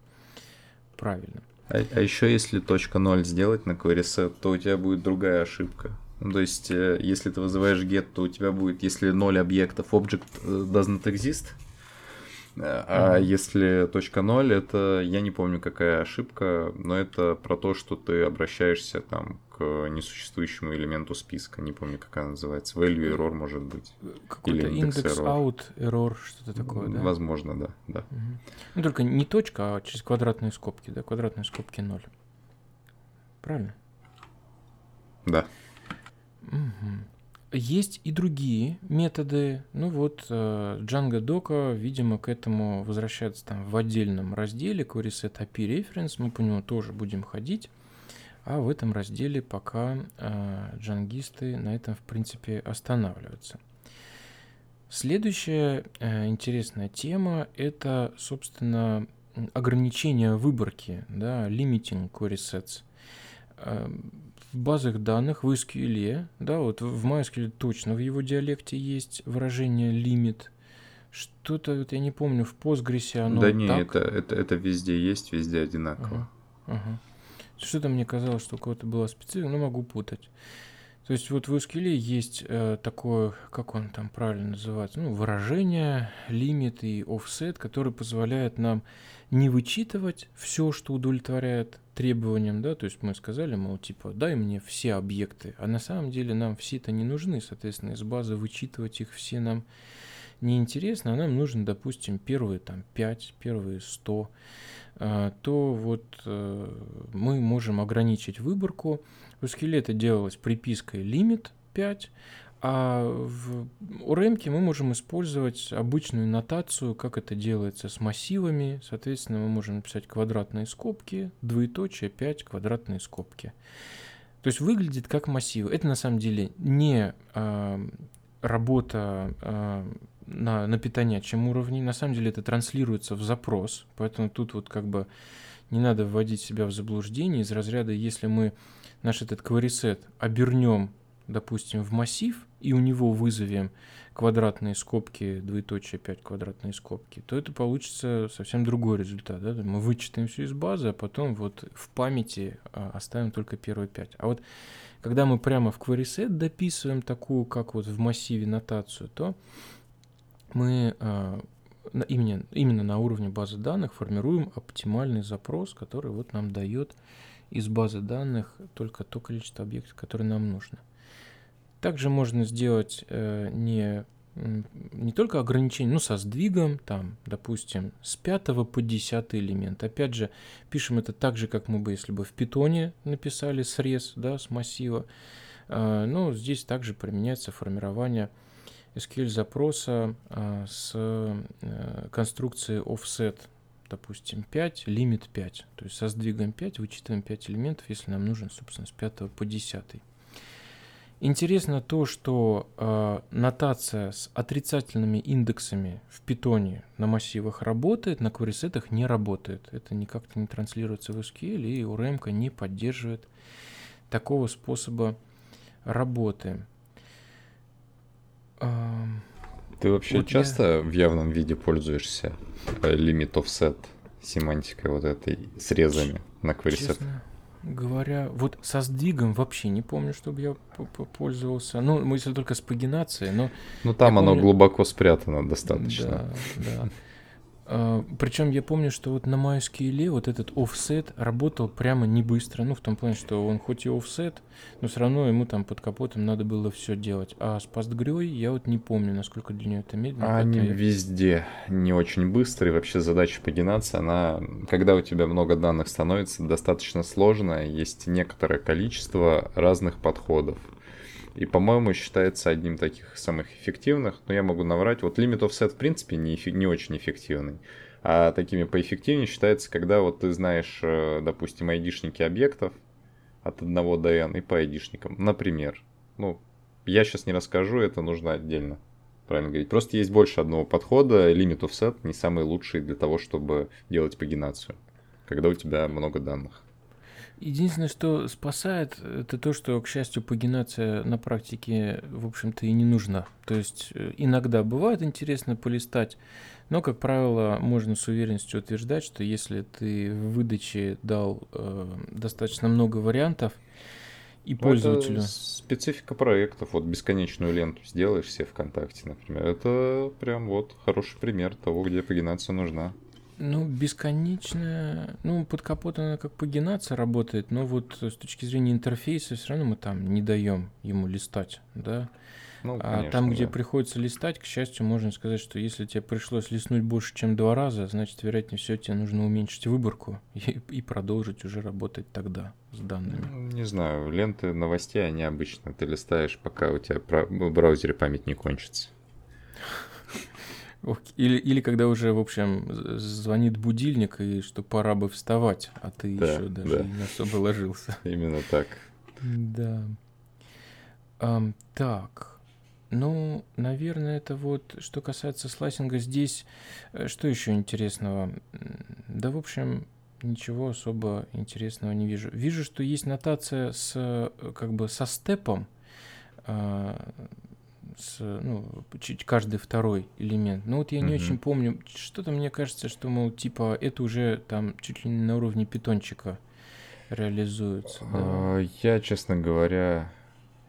правильно. А, а еще если точка 0 сделать на query то у тебя будет другая ошибка. Ну, то есть, э, если ты вызываешь get, то у тебя будет, если 0 объектов, object э, doesn't exist, а mm-hmm. если точка ноль, это я не помню какая ошибка, но это про то, что ты обращаешься там к несуществующему элементу списка. Не помню, как она называется. Value error может быть. Какой-то Или индекс error. out error, что-то такое, да? Возможно, да. да. Угу. Ну только не точка, а через квадратные скобки, да? Квадратные скобки ноль. Правильно? Да. Угу. Есть и другие методы. Ну вот, э, Django Docker, видимо, к этому возвращается там в отдельном разделе QuerySet API Reference. Мы по нему тоже будем ходить. А в этом разделе пока э, джангисты на этом, в принципе, останавливаются. Следующая э, интересная тема – это, собственно, ограничение выборки, да, limiting query sets. В базах данных, в SQL, да, вот в MySQL точно в его диалекте есть выражение лимит. Что-то, вот я не помню, в Postgres оно Да не, это, это, это везде есть, везде одинаково. Ага, ага. Что-то мне казалось, что у кого-то была специфика, но могу путать. То есть вот в SQL есть э, такое, как он там правильно называется, ну, выражение, лимит и offset, который позволяет нам не вычитывать все, что удовлетворяет требованиям, да, то есть мы сказали, мол, типа, дай мне все объекты, а на самом деле нам все это не нужны, соответственно, из базы вычитывать их все нам неинтересно, а нам нужно, допустим, первые там 5, первые 100, а, то вот э, мы можем ограничить выборку. В SQL это делалось припиской лимит 5, а в ORM мы можем использовать обычную нотацию, как это делается с массивами. Соответственно, мы можем написать квадратные скобки, двоеточие, 5 квадратные скобки. То есть выглядит как массив. Это на самом деле не э, работа э, на, на питаниячем уровне. На самом деле это транслируется в запрос, поэтому тут вот как бы не надо вводить себя в заблуждение из разряда, если мы наш этот query обернем, допустим, в массив, и у него вызовем квадратные скобки, двоеточие 5 квадратные скобки, то это получится совсем другой результат. Да? Мы вычитаем все из базы, а потом вот в памяти а, оставим только первые 5. А вот когда мы прямо в query дописываем такую, как вот в массиве нотацию, то мы э, именно, именно на уровне базы данных формируем оптимальный запрос, который вот нам дает из базы данных только то количество объектов, которое нам нужно. Также можно сделать э, не не только ограничение, но со сдвигом, там, допустим, с 5 по 10 элемент. Опять же, пишем это так же, как мы бы, если бы в питоне написали срез, да, с массива. А, но здесь также применяется формирование SQL запроса а, с э, конструкцией offset, допустим, 5, лимит 5. То есть со сдвигом 5 вычитываем 5 элементов, если нам нужен, собственно, с 5 по 10. Интересно то, что э, нотация с отрицательными индексами в питоне на массивах работает, на кварисетах не работает. Это никак не транслируется в SQL, и URM не поддерживает такого способа работы. Ты вообще вот часто я... в явном виде пользуешься лимит э, offset семантикой вот этой, срезами на? Честно говоря, вот со сдвигом вообще не помню, чтобы я пользовался. Ну, если только с пагинацией, но... Ну, там оно помню... глубоко спрятано достаточно. Да, да. А, Причем я помню, что вот на MySQL вот этот offset работал прямо не быстро. Ну, в том плане, что он хоть и offset, но все равно ему там под капотом надо было все делать. А с PostgreSQL я вот не помню, насколько для нее это медленно. Они я... везде не очень быстрые. Вообще задача пагинации, она, когда у тебя много данных становится, достаточно сложная. Есть некоторое количество разных подходов. И, по-моему, считается одним из таких самых эффективных. Но я могу наврать. Вот Limit Offset, в принципе, не, не очень эффективный. А такими поэффективнее считается, когда вот ты знаешь, э, допустим, айдишники объектов от 1 до n и по айдишникам. Например. Ну, я сейчас не расскажу, это нужно отдельно. Правильно говорить. Просто есть больше одного подхода. Limit Offset не самый лучший для того, чтобы делать пагинацию. Когда у тебя много данных. Единственное, что спасает, это то, что, к счастью, пагинация на практике, в общем-то, и не нужна. То есть э, иногда бывает интересно полистать, но, как правило, можно с уверенностью утверждать, что если ты в выдаче дал э, достаточно много вариантов, и ну, пользователю. Это специфика проектов. Вот бесконечную ленту сделаешь все ВКонтакте, например. Это прям вот хороший пример того, где пагинация нужна. Ну, бесконечная, ну, под капотом она как пагинация работает, но вот с точки зрения интерфейса все равно мы там не даем ему листать, да. Ну, а конечно, там, где да. приходится листать, к счастью, можно сказать, что если тебе пришлось листнуть больше, чем два раза, значит, вероятнее всего, тебе нужно уменьшить выборку (laughs) и, и продолжить уже работать тогда с данными. Ну, не знаю, ленты новостей, они обычно ты листаешь, пока у тебя в браузере память не кончится. Или, или когда уже, в общем, звонит будильник, и что пора бы вставать, а ты да, еще даже да. не особо ложился. Именно так. Да. Um, так. Ну, наверное, это вот, что касается слайсинга, здесь э, что еще интересного? Да, в общем, ничего особо интересного не вижу. Вижу, что есть нотация с, э, как бы, со степом, а, с, ну, каждый второй элемент. Но вот я не mm-hmm. очень помню, что-то мне кажется, что, мол, типа, это уже там чуть ли не на уровне питончика реализуется. Да. А, я, честно говоря,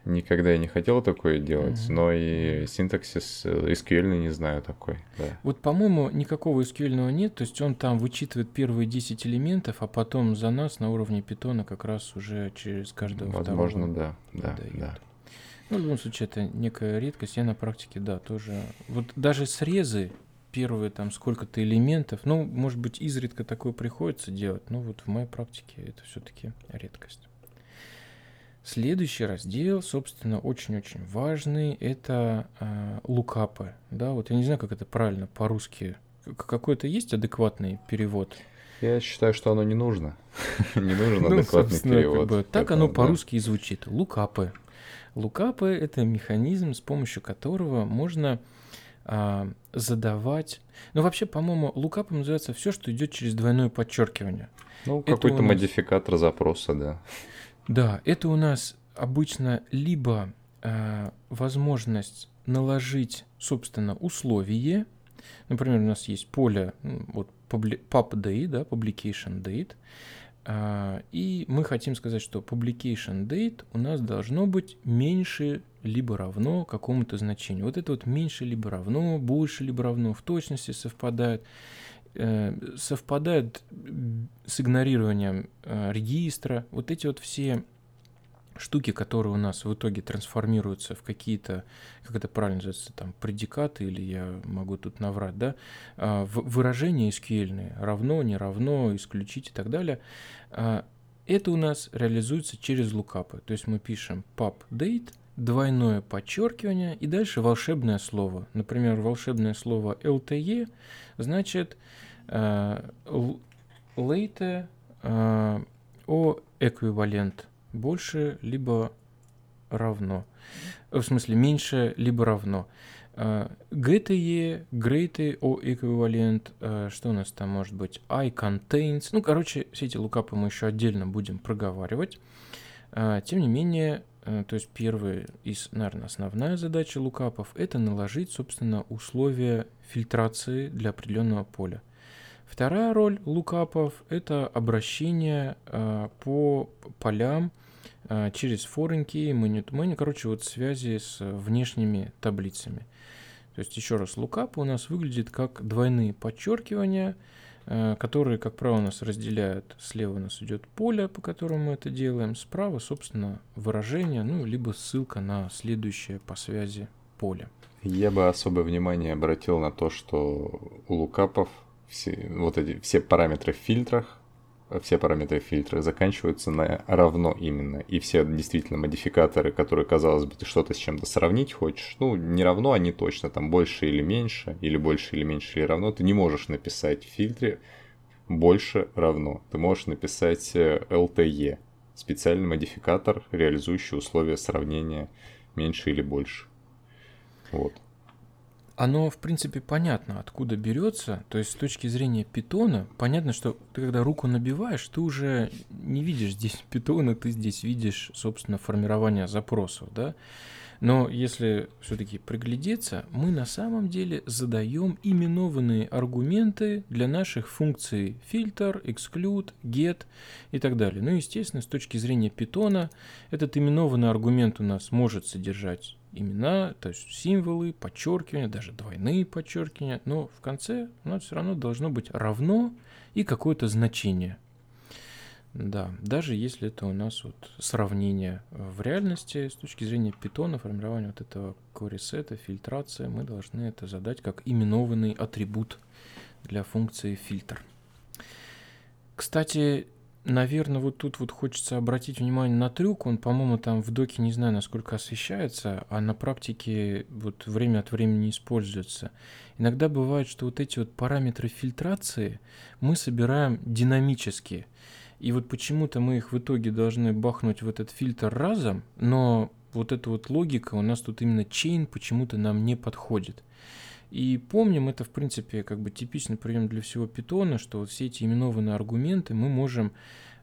никогда и не хотел такое делать, mm-hmm. но и синтаксис SQL не знаю такой. Да. Вот, по-моему, никакого SQL нет, то есть он там вычитывает первые 10 элементов, а потом за нас на уровне питона как раз уже через каждого Возможно, второго. да, да, да. Ну, в любом случае, это некая редкость. Я на практике, да, тоже. Вот даже срезы, первые там сколько-то элементов, ну, может быть, изредка такое приходится делать, но вот в моей практике это все-таки редкость. Следующий раздел, собственно, очень-очень важный, это э, лукапы. Да, вот я не знаю, как это правильно по-русски. Какой-то есть адекватный перевод? Я считаю, что оно не нужно. (laughs) не нужен ну, адекватный перевод. Так оно по-русски и звучит. Лукапы. Лукапы — это механизм, с помощью которого можно а, задавать... Ну, вообще, по-моему, лукапом называется все, что идет через двойное подчеркивание. Ну, какой-то нас... модификатор запроса, да. Да, это у нас обычно либо а, возможность наложить, собственно, условие. Например, у нас есть поле вот, pub date, да, publication date, и мы хотим сказать, что publication date у нас должно быть меньше либо равно какому-то значению. Вот это вот меньше либо равно, больше либо равно в точности совпадает. Э, совпадает с игнорированием э, регистра. Вот эти вот все штуки, которые у нас в итоге трансформируются в какие-то, как это правильно называется, там, предикаты, или я могу тут наврать, да, а, выражения SQL, равно, не равно, исключить и так далее, а, это у нас реализуется через лукапы. То есть мы пишем pub date, двойное подчеркивание и дальше волшебное слово. Например, волшебное слово LTE значит late uh, о эквивалент больше либо равно. В смысле, меньше либо равно. GTE, greater о эквивалент, что у нас там может быть, I contains. Ну, короче, все эти лукапы мы еще отдельно будем проговаривать. Тем не менее, то есть первая из, наверное, основная задача лукапов – это наложить, собственно, условия фильтрации для определенного поля. Вторая роль лукапов – это обращение по полям, а, через foreign key, menu короче, вот связи с внешними таблицами. То есть, еще раз, lookup у нас выглядит как двойные подчеркивания, а, которые, как правило, у нас разделяют. Слева у нас идет поле, по которому мы это делаем, справа, собственно, выражение, ну, либо ссылка на следующее по связи поле. Я бы особое внимание обратил на то, что у лукапов все, вот эти все параметры в фильтрах все параметры фильтра заканчиваются на равно именно. И все действительно модификаторы, которые, казалось бы, ты что-то с чем-то сравнить хочешь, ну, не равно, они точно, там больше или меньше, или больше или меньше или равно, ты не можешь написать в фильтре больше равно. Ты можешь написать LTE, э, специальный модификатор, реализующий условия сравнения меньше или больше. Вот оно, в принципе, понятно, откуда берется. То есть, с точки зрения питона, понятно, что ты, когда руку набиваешь, ты уже не видишь здесь (laughs) питона, ты здесь видишь, собственно, формирование запросов, да. Но если все-таки приглядеться, мы на самом деле задаем именованные аргументы для наших функций фильтр, exclude, get и так далее. Ну, естественно, с точки зрения питона, этот именованный аргумент у нас может содержать имена, то есть символы, подчеркивания, даже двойные подчеркивания, но в конце у нас все равно должно быть равно и какое-то значение. Да, даже если это у нас вот сравнение в реальности с точки зрения питона, формирования вот этого query фильтрация, мы должны это задать как именованный атрибут для функции фильтр. Кстати, Наверное, вот тут вот хочется обратить внимание на трюк. Он, по-моему, там в доке не знаю, насколько освещается, а на практике вот время от времени используется. Иногда бывает, что вот эти вот параметры фильтрации мы собираем динамически. И вот почему-то мы их в итоге должны бахнуть в этот фильтр разом, но вот эта вот логика у нас тут именно chain почему-то нам не подходит. И помним, это, в принципе, как бы типичный прием для всего питона, что вот все эти именованные аргументы мы можем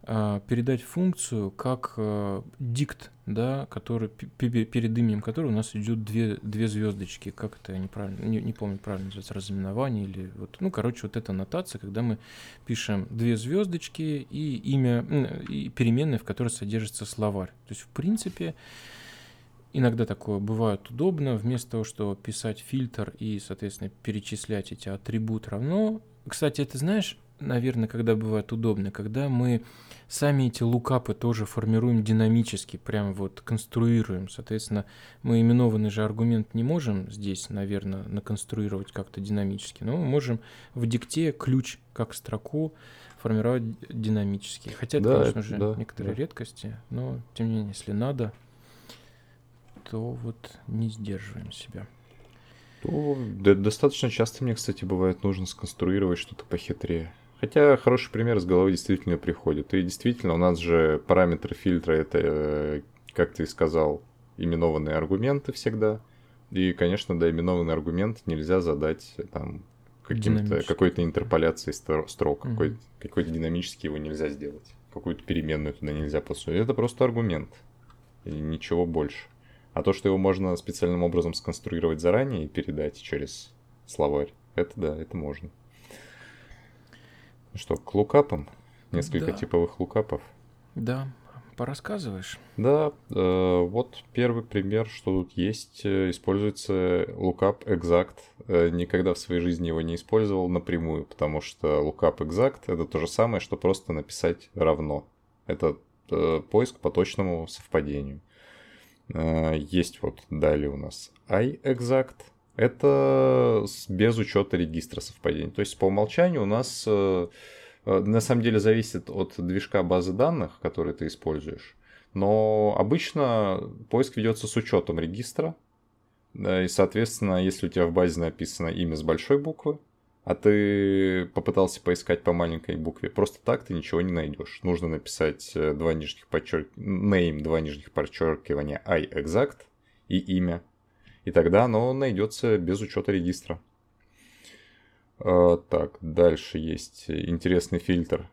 э, передать функцию как э, дикт, да, который перед именем которого у нас идет две, две звездочки, как это неправильно, не, не помню правильно называется, разыменование или вот, ну, короче, вот эта нотация, когда мы пишем две звездочки и имя, и переменная, в которой содержится словарь. То есть, в принципе, Иногда такое бывает удобно, вместо того, чтобы писать фильтр и, соответственно, перечислять эти атрибуты равно. Кстати, это знаешь, наверное, когда бывает удобно, когда мы сами эти лукапы тоже формируем динамически, прям вот конструируем. Соответственно, мы именованный же аргумент не можем здесь, наверное, наконструировать как-то динамически, но мы можем в дикте ключ как строку формировать динамически. Хотя это, да, конечно же, да, некоторые да. редкости, но тем не менее, если надо, то вот не сдерживаем себя. Ну, да, достаточно часто мне, кстати, бывает нужно сконструировать что-то похитрее. Хотя хороший пример с головы действительно приходит. И действительно, у нас же параметры фильтра это, э, как ты сказал, именованные аргументы всегда. И, конечно, да, именованный аргумент нельзя задать там каким-то, какой-то интерполяцией строк, mm-hmm. какой-то, какой-то динамический его нельзя сделать. Какую-то переменную туда нельзя подсунуть. Это просто аргумент. И ничего больше. А то, что его можно специальным образом сконструировать заранее и передать через словарь, это да, это можно. Ну что, к лукапам? Несколько да. типовых лукапов. Да, порассказываешь? Да, э, вот первый пример, что тут есть. Э, используется lookup exact. Э, никогда в своей жизни его не использовал напрямую, потому что lookup exact это то же самое, что просто написать равно. Это э, поиск по точному совпадению. Э, есть вот далее у нас iExact. Это без учета регистра совпадений. То есть по умолчанию у нас э, на самом деле зависит от движка базы данных, который ты используешь. Но обычно поиск ведется с учетом регистра. И, соответственно, если у тебя в базе написано имя с большой буквы, а ты попытался поискать по маленькой букве, просто так ты ничего не найдешь. Нужно написать э, два нижних подчерк... name, два нижних подчеркивания iExact и имя. И тогда оно найдется без учета регистра. А, так, дальше есть интересный фильтр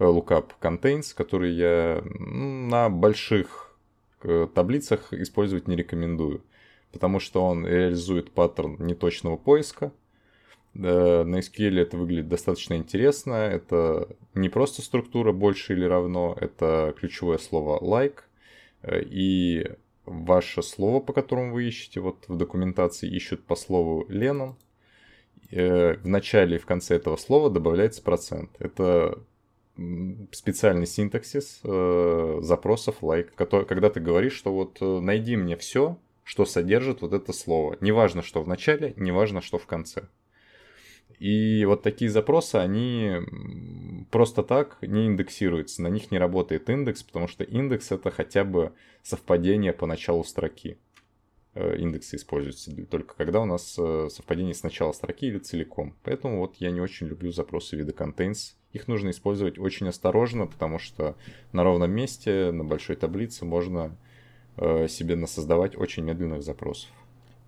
э, lookup contains, который я на больших э, таблицах использовать не рекомендую, потому что он реализует паттерн неточного поиска – на SQL это выглядит достаточно интересно. Это не просто структура больше или равно, это ключевое слово like. Э, и ваше слово, по которому вы ищете, вот в документации ищут по слову Леном. Э, в начале и в конце этого слова добавляется процент. Это специальный синтаксис э, запросов like, который, когда ты говоришь, что вот найди мне все, что содержит вот это слово. Неважно, что в начале, неважно, что в конце. И вот такие запросы, они просто так не индексируются, на них не работает индекс, потому что индекс это хотя бы совпадение по началу строки. Э, индексы используются только когда у нас э, совпадение с начала строки или целиком. Поэтому вот я не очень люблю запросы вида contains. Их нужно использовать очень осторожно, потому что на ровном месте, на большой таблице можно э, себе насоздавать очень медленных запросов.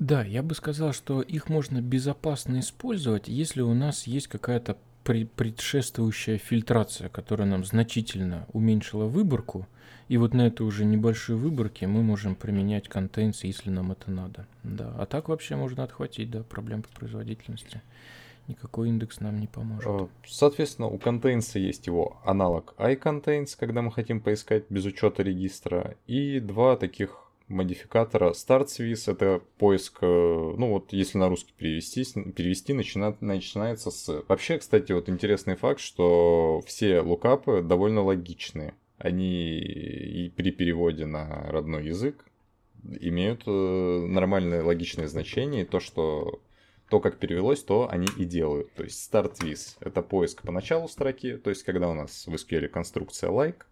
Да, я бы сказал, что их можно безопасно использовать, если у нас есть какая-то предшествующая фильтрация, которая нам значительно уменьшила выборку. И вот на этой уже небольшой выборке мы можем применять контейнс, если нам это надо. Да. А так вообще можно отхватить, да, проблем по производительности. Никакой индекс нам не поможет. А, соответственно, у контейнса есть его аналог iContains, когда мы хотим поискать без учета регистра, и два таких модификатора StartSwiss это поиск, э, ну вот если на русский перевести, перевести начинает, начинается с... Вообще, кстати, вот интересный факт, что все лукапы довольно логичные. Они и при переводе на родной язык имеют э, нормальное логичное значение, и то, что то, как перевелось, то они и делают. То есть start это поиск по началу строки, то есть когда у нас в SQL конструкция like,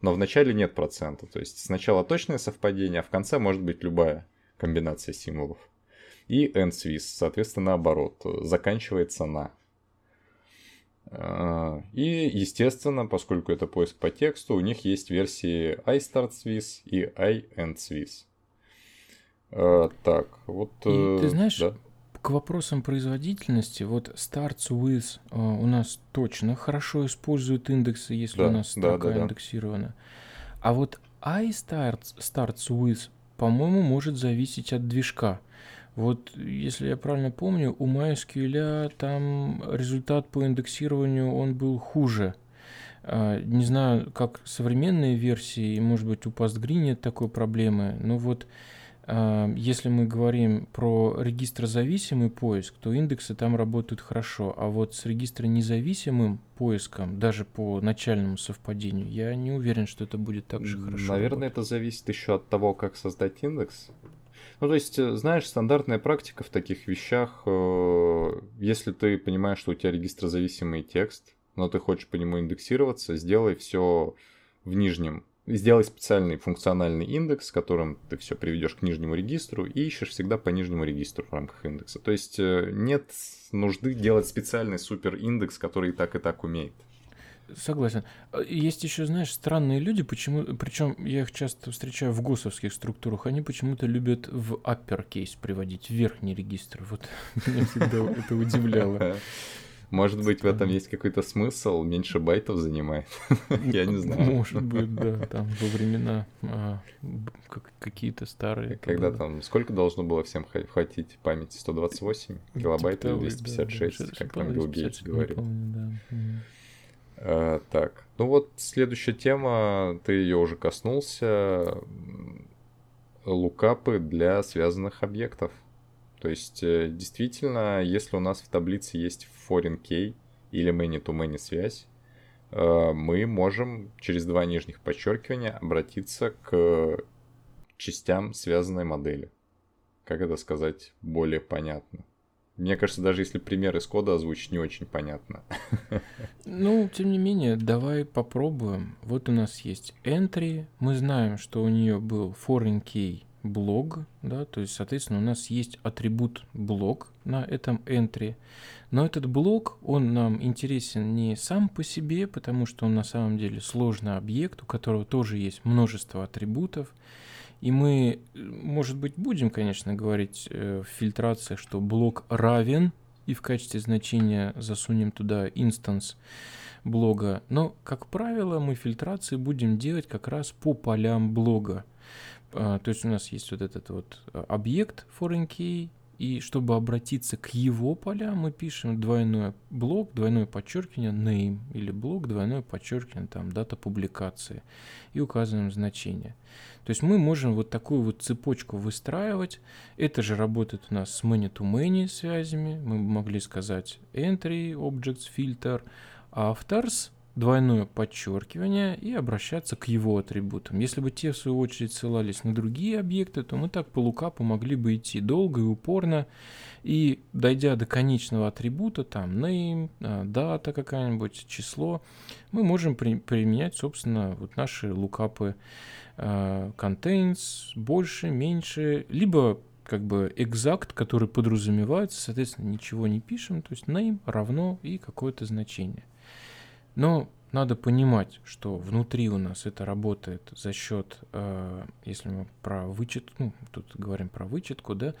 но в начале нет процента. То есть сначала точное совпадение, а в конце может быть любая комбинация символов. И end-swiss, соответственно, наоборот, заканчивается на. А, и, естественно, поскольку это поиск по тексту, у них есть версии iStartSwiss и iEndSwiss. А, так, вот... И, э, ты знаешь, да? К вопросам производительности, вот starts with э, у нас точно хорошо используют индексы, если да, у нас строка да, да, индексирована. А вот iStarts starts with, по-моему, может зависеть от движка. Вот, если я правильно помню, у MySQL там результат по индексированию, он был хуже. Э, не знаю, как современные версии, может быть, у PostgreSQL нет такой проблемы, но вот если мы говорим про регистрозависимый поиск, то индексы там работают хорошо, а вот с регистронезависимым поиском, даже по начальному совпадению, я не уверен, что это будет так же хорошо. Наверное, работать. это зависит еще от того, как создать индекс. Ну, то есть, э, знаешь, стандартная практика в таких вещах, э, если ты понимаешь, что у тебя регистрозависимый текст, но ты хочешь по нему индексироваться, сделай все в нижнем Сделай специальный функциональный индекс, которым ты все приведешь к нижнему регистру и ищешь всегда по нижнему регистру в рамках индекса. То есть э, нет нужды делать специальный супер индекс, который и так и так умеет. Согласен. А, есть еще, знаешь, странные люди, почему, причем я их часто встречаю в госовских структурах, они почему-то любят в uppercase приводить, в верхний регистр. Вот (laughs) меня всегда это удивляло. (laughs) Может быть, в этом есть какой-то смысл, меньше байтов занимает. (laughs) Я не знаю. Может быть, да, там во времена а, какие-то старые. Когда там, сколько должно было всем хватить памяти? 128 килобайт или 256, как там Билл Гейтс говорил. А, так, ну вот следующая тема, ты ее уже коснулся, лукапы для связанных объектов. То есть, э, действительно, если у нас в таблице есть foreign key или many-to-many связь, э, мы можем через два нижних подчеркивания обратиться к частям связанной модели. Как это сказать более понятно? Мне кажется, даже если пример из кода озвучить, не очень понятно. (laughs) Ну, тем не менее, давай попробуем. Вот у нас есть entry. Мы знаем, что у нее был foreign key блог, да, то есть, соответственно, у нас есть атрибут блог на этом entry. Но этот блок, он нам интересен не сам по себе, потому что он на самом деле сложный объект, у которого тоже есть множество атрибутов. И мы, может быть, будем, конечно, говорить э, в фильтрации, что блок равен, и в качестве значения засунем туда инстанс блога. Но, как правило, мы фильтрации будем делать как раз по полям блога. А, то есть у нас есть вот этот вот а, объект foreign key, и чтобы обратиться к его полям, мы пишем двойной блок, двойное подчеркивание name, или блок, двойное подчеркивание, там, дата публикации, и указываем значение. То есть мы можем вот такую вот цепочку выстраивать. Это же работает у нас с many-to-many связями. Мы могли сказать entry, objects, filter, authors, двойное подчеркивание и обращаться к его атрибутам. Если бы те, в свою очередь, ссылались на другие объекты, то мы так по лукапу могли бы идти долго и упорно, и дойдя до конечного атрибута, там name, а, дата какая-нибудь, число, мы можем при, применять, собственно, вот наши лукапы uh, contains, больше, меньше, либо как бы exact, который подразумевается, соответственно, ничего не пишем, то есть name равно и какое-то значение. Но надо понимать, что внутри у нас это работает за счет, э, если мы про вычет, ну, тут говорим про вычетку, да,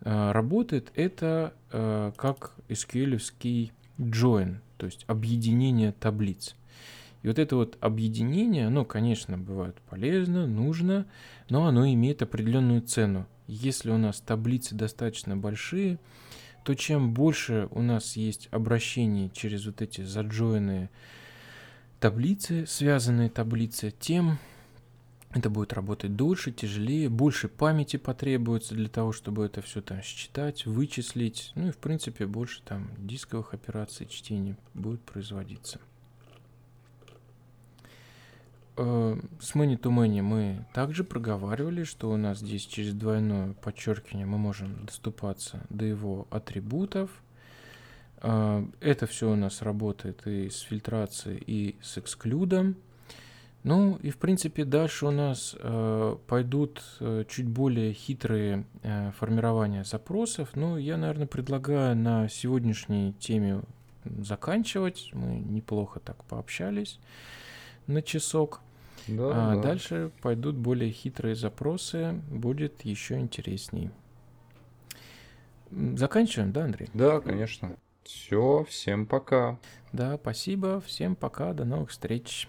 э, работает это э, как sql join, то есть объединение таблиц. И вот это вот объединение, оно, конечно, бывает полезно, нужно, но оно имеет определенную цену. Если у нас таблицы достаточно большие, то чем больше у нас есть обращений через вот эти заджойные таблицы, связанные таблицы, тем это будет работать дольше, тяжелее, больше памяти потребуется для того, чтобы это все там считать, вычислить. Ну и в принципе больше там дисковых операций чтения будет производиться. Э, с Many to Many мы также проговаривали, что у нас здесь через двойное подчеркивание мы можем доступаться до его атрибутов. Э, это все у нас работает и с фильтрацией, и с эксклюдом. Ну и в принципе дальше у нас э, пойдут чуть более хитрые э, формирования запросов. Ну я, наверное, предлагаю на сегодняшней теме заканчивать. Мы неплохо так пообщались на часок. Да, а да. дальше пойдут более хитрые запросы, будет еще интересней. Заканчиваем, да, Андрей? Да, конечно. Все, всем пока. Да, спасибо, всем пока, до новых встреч.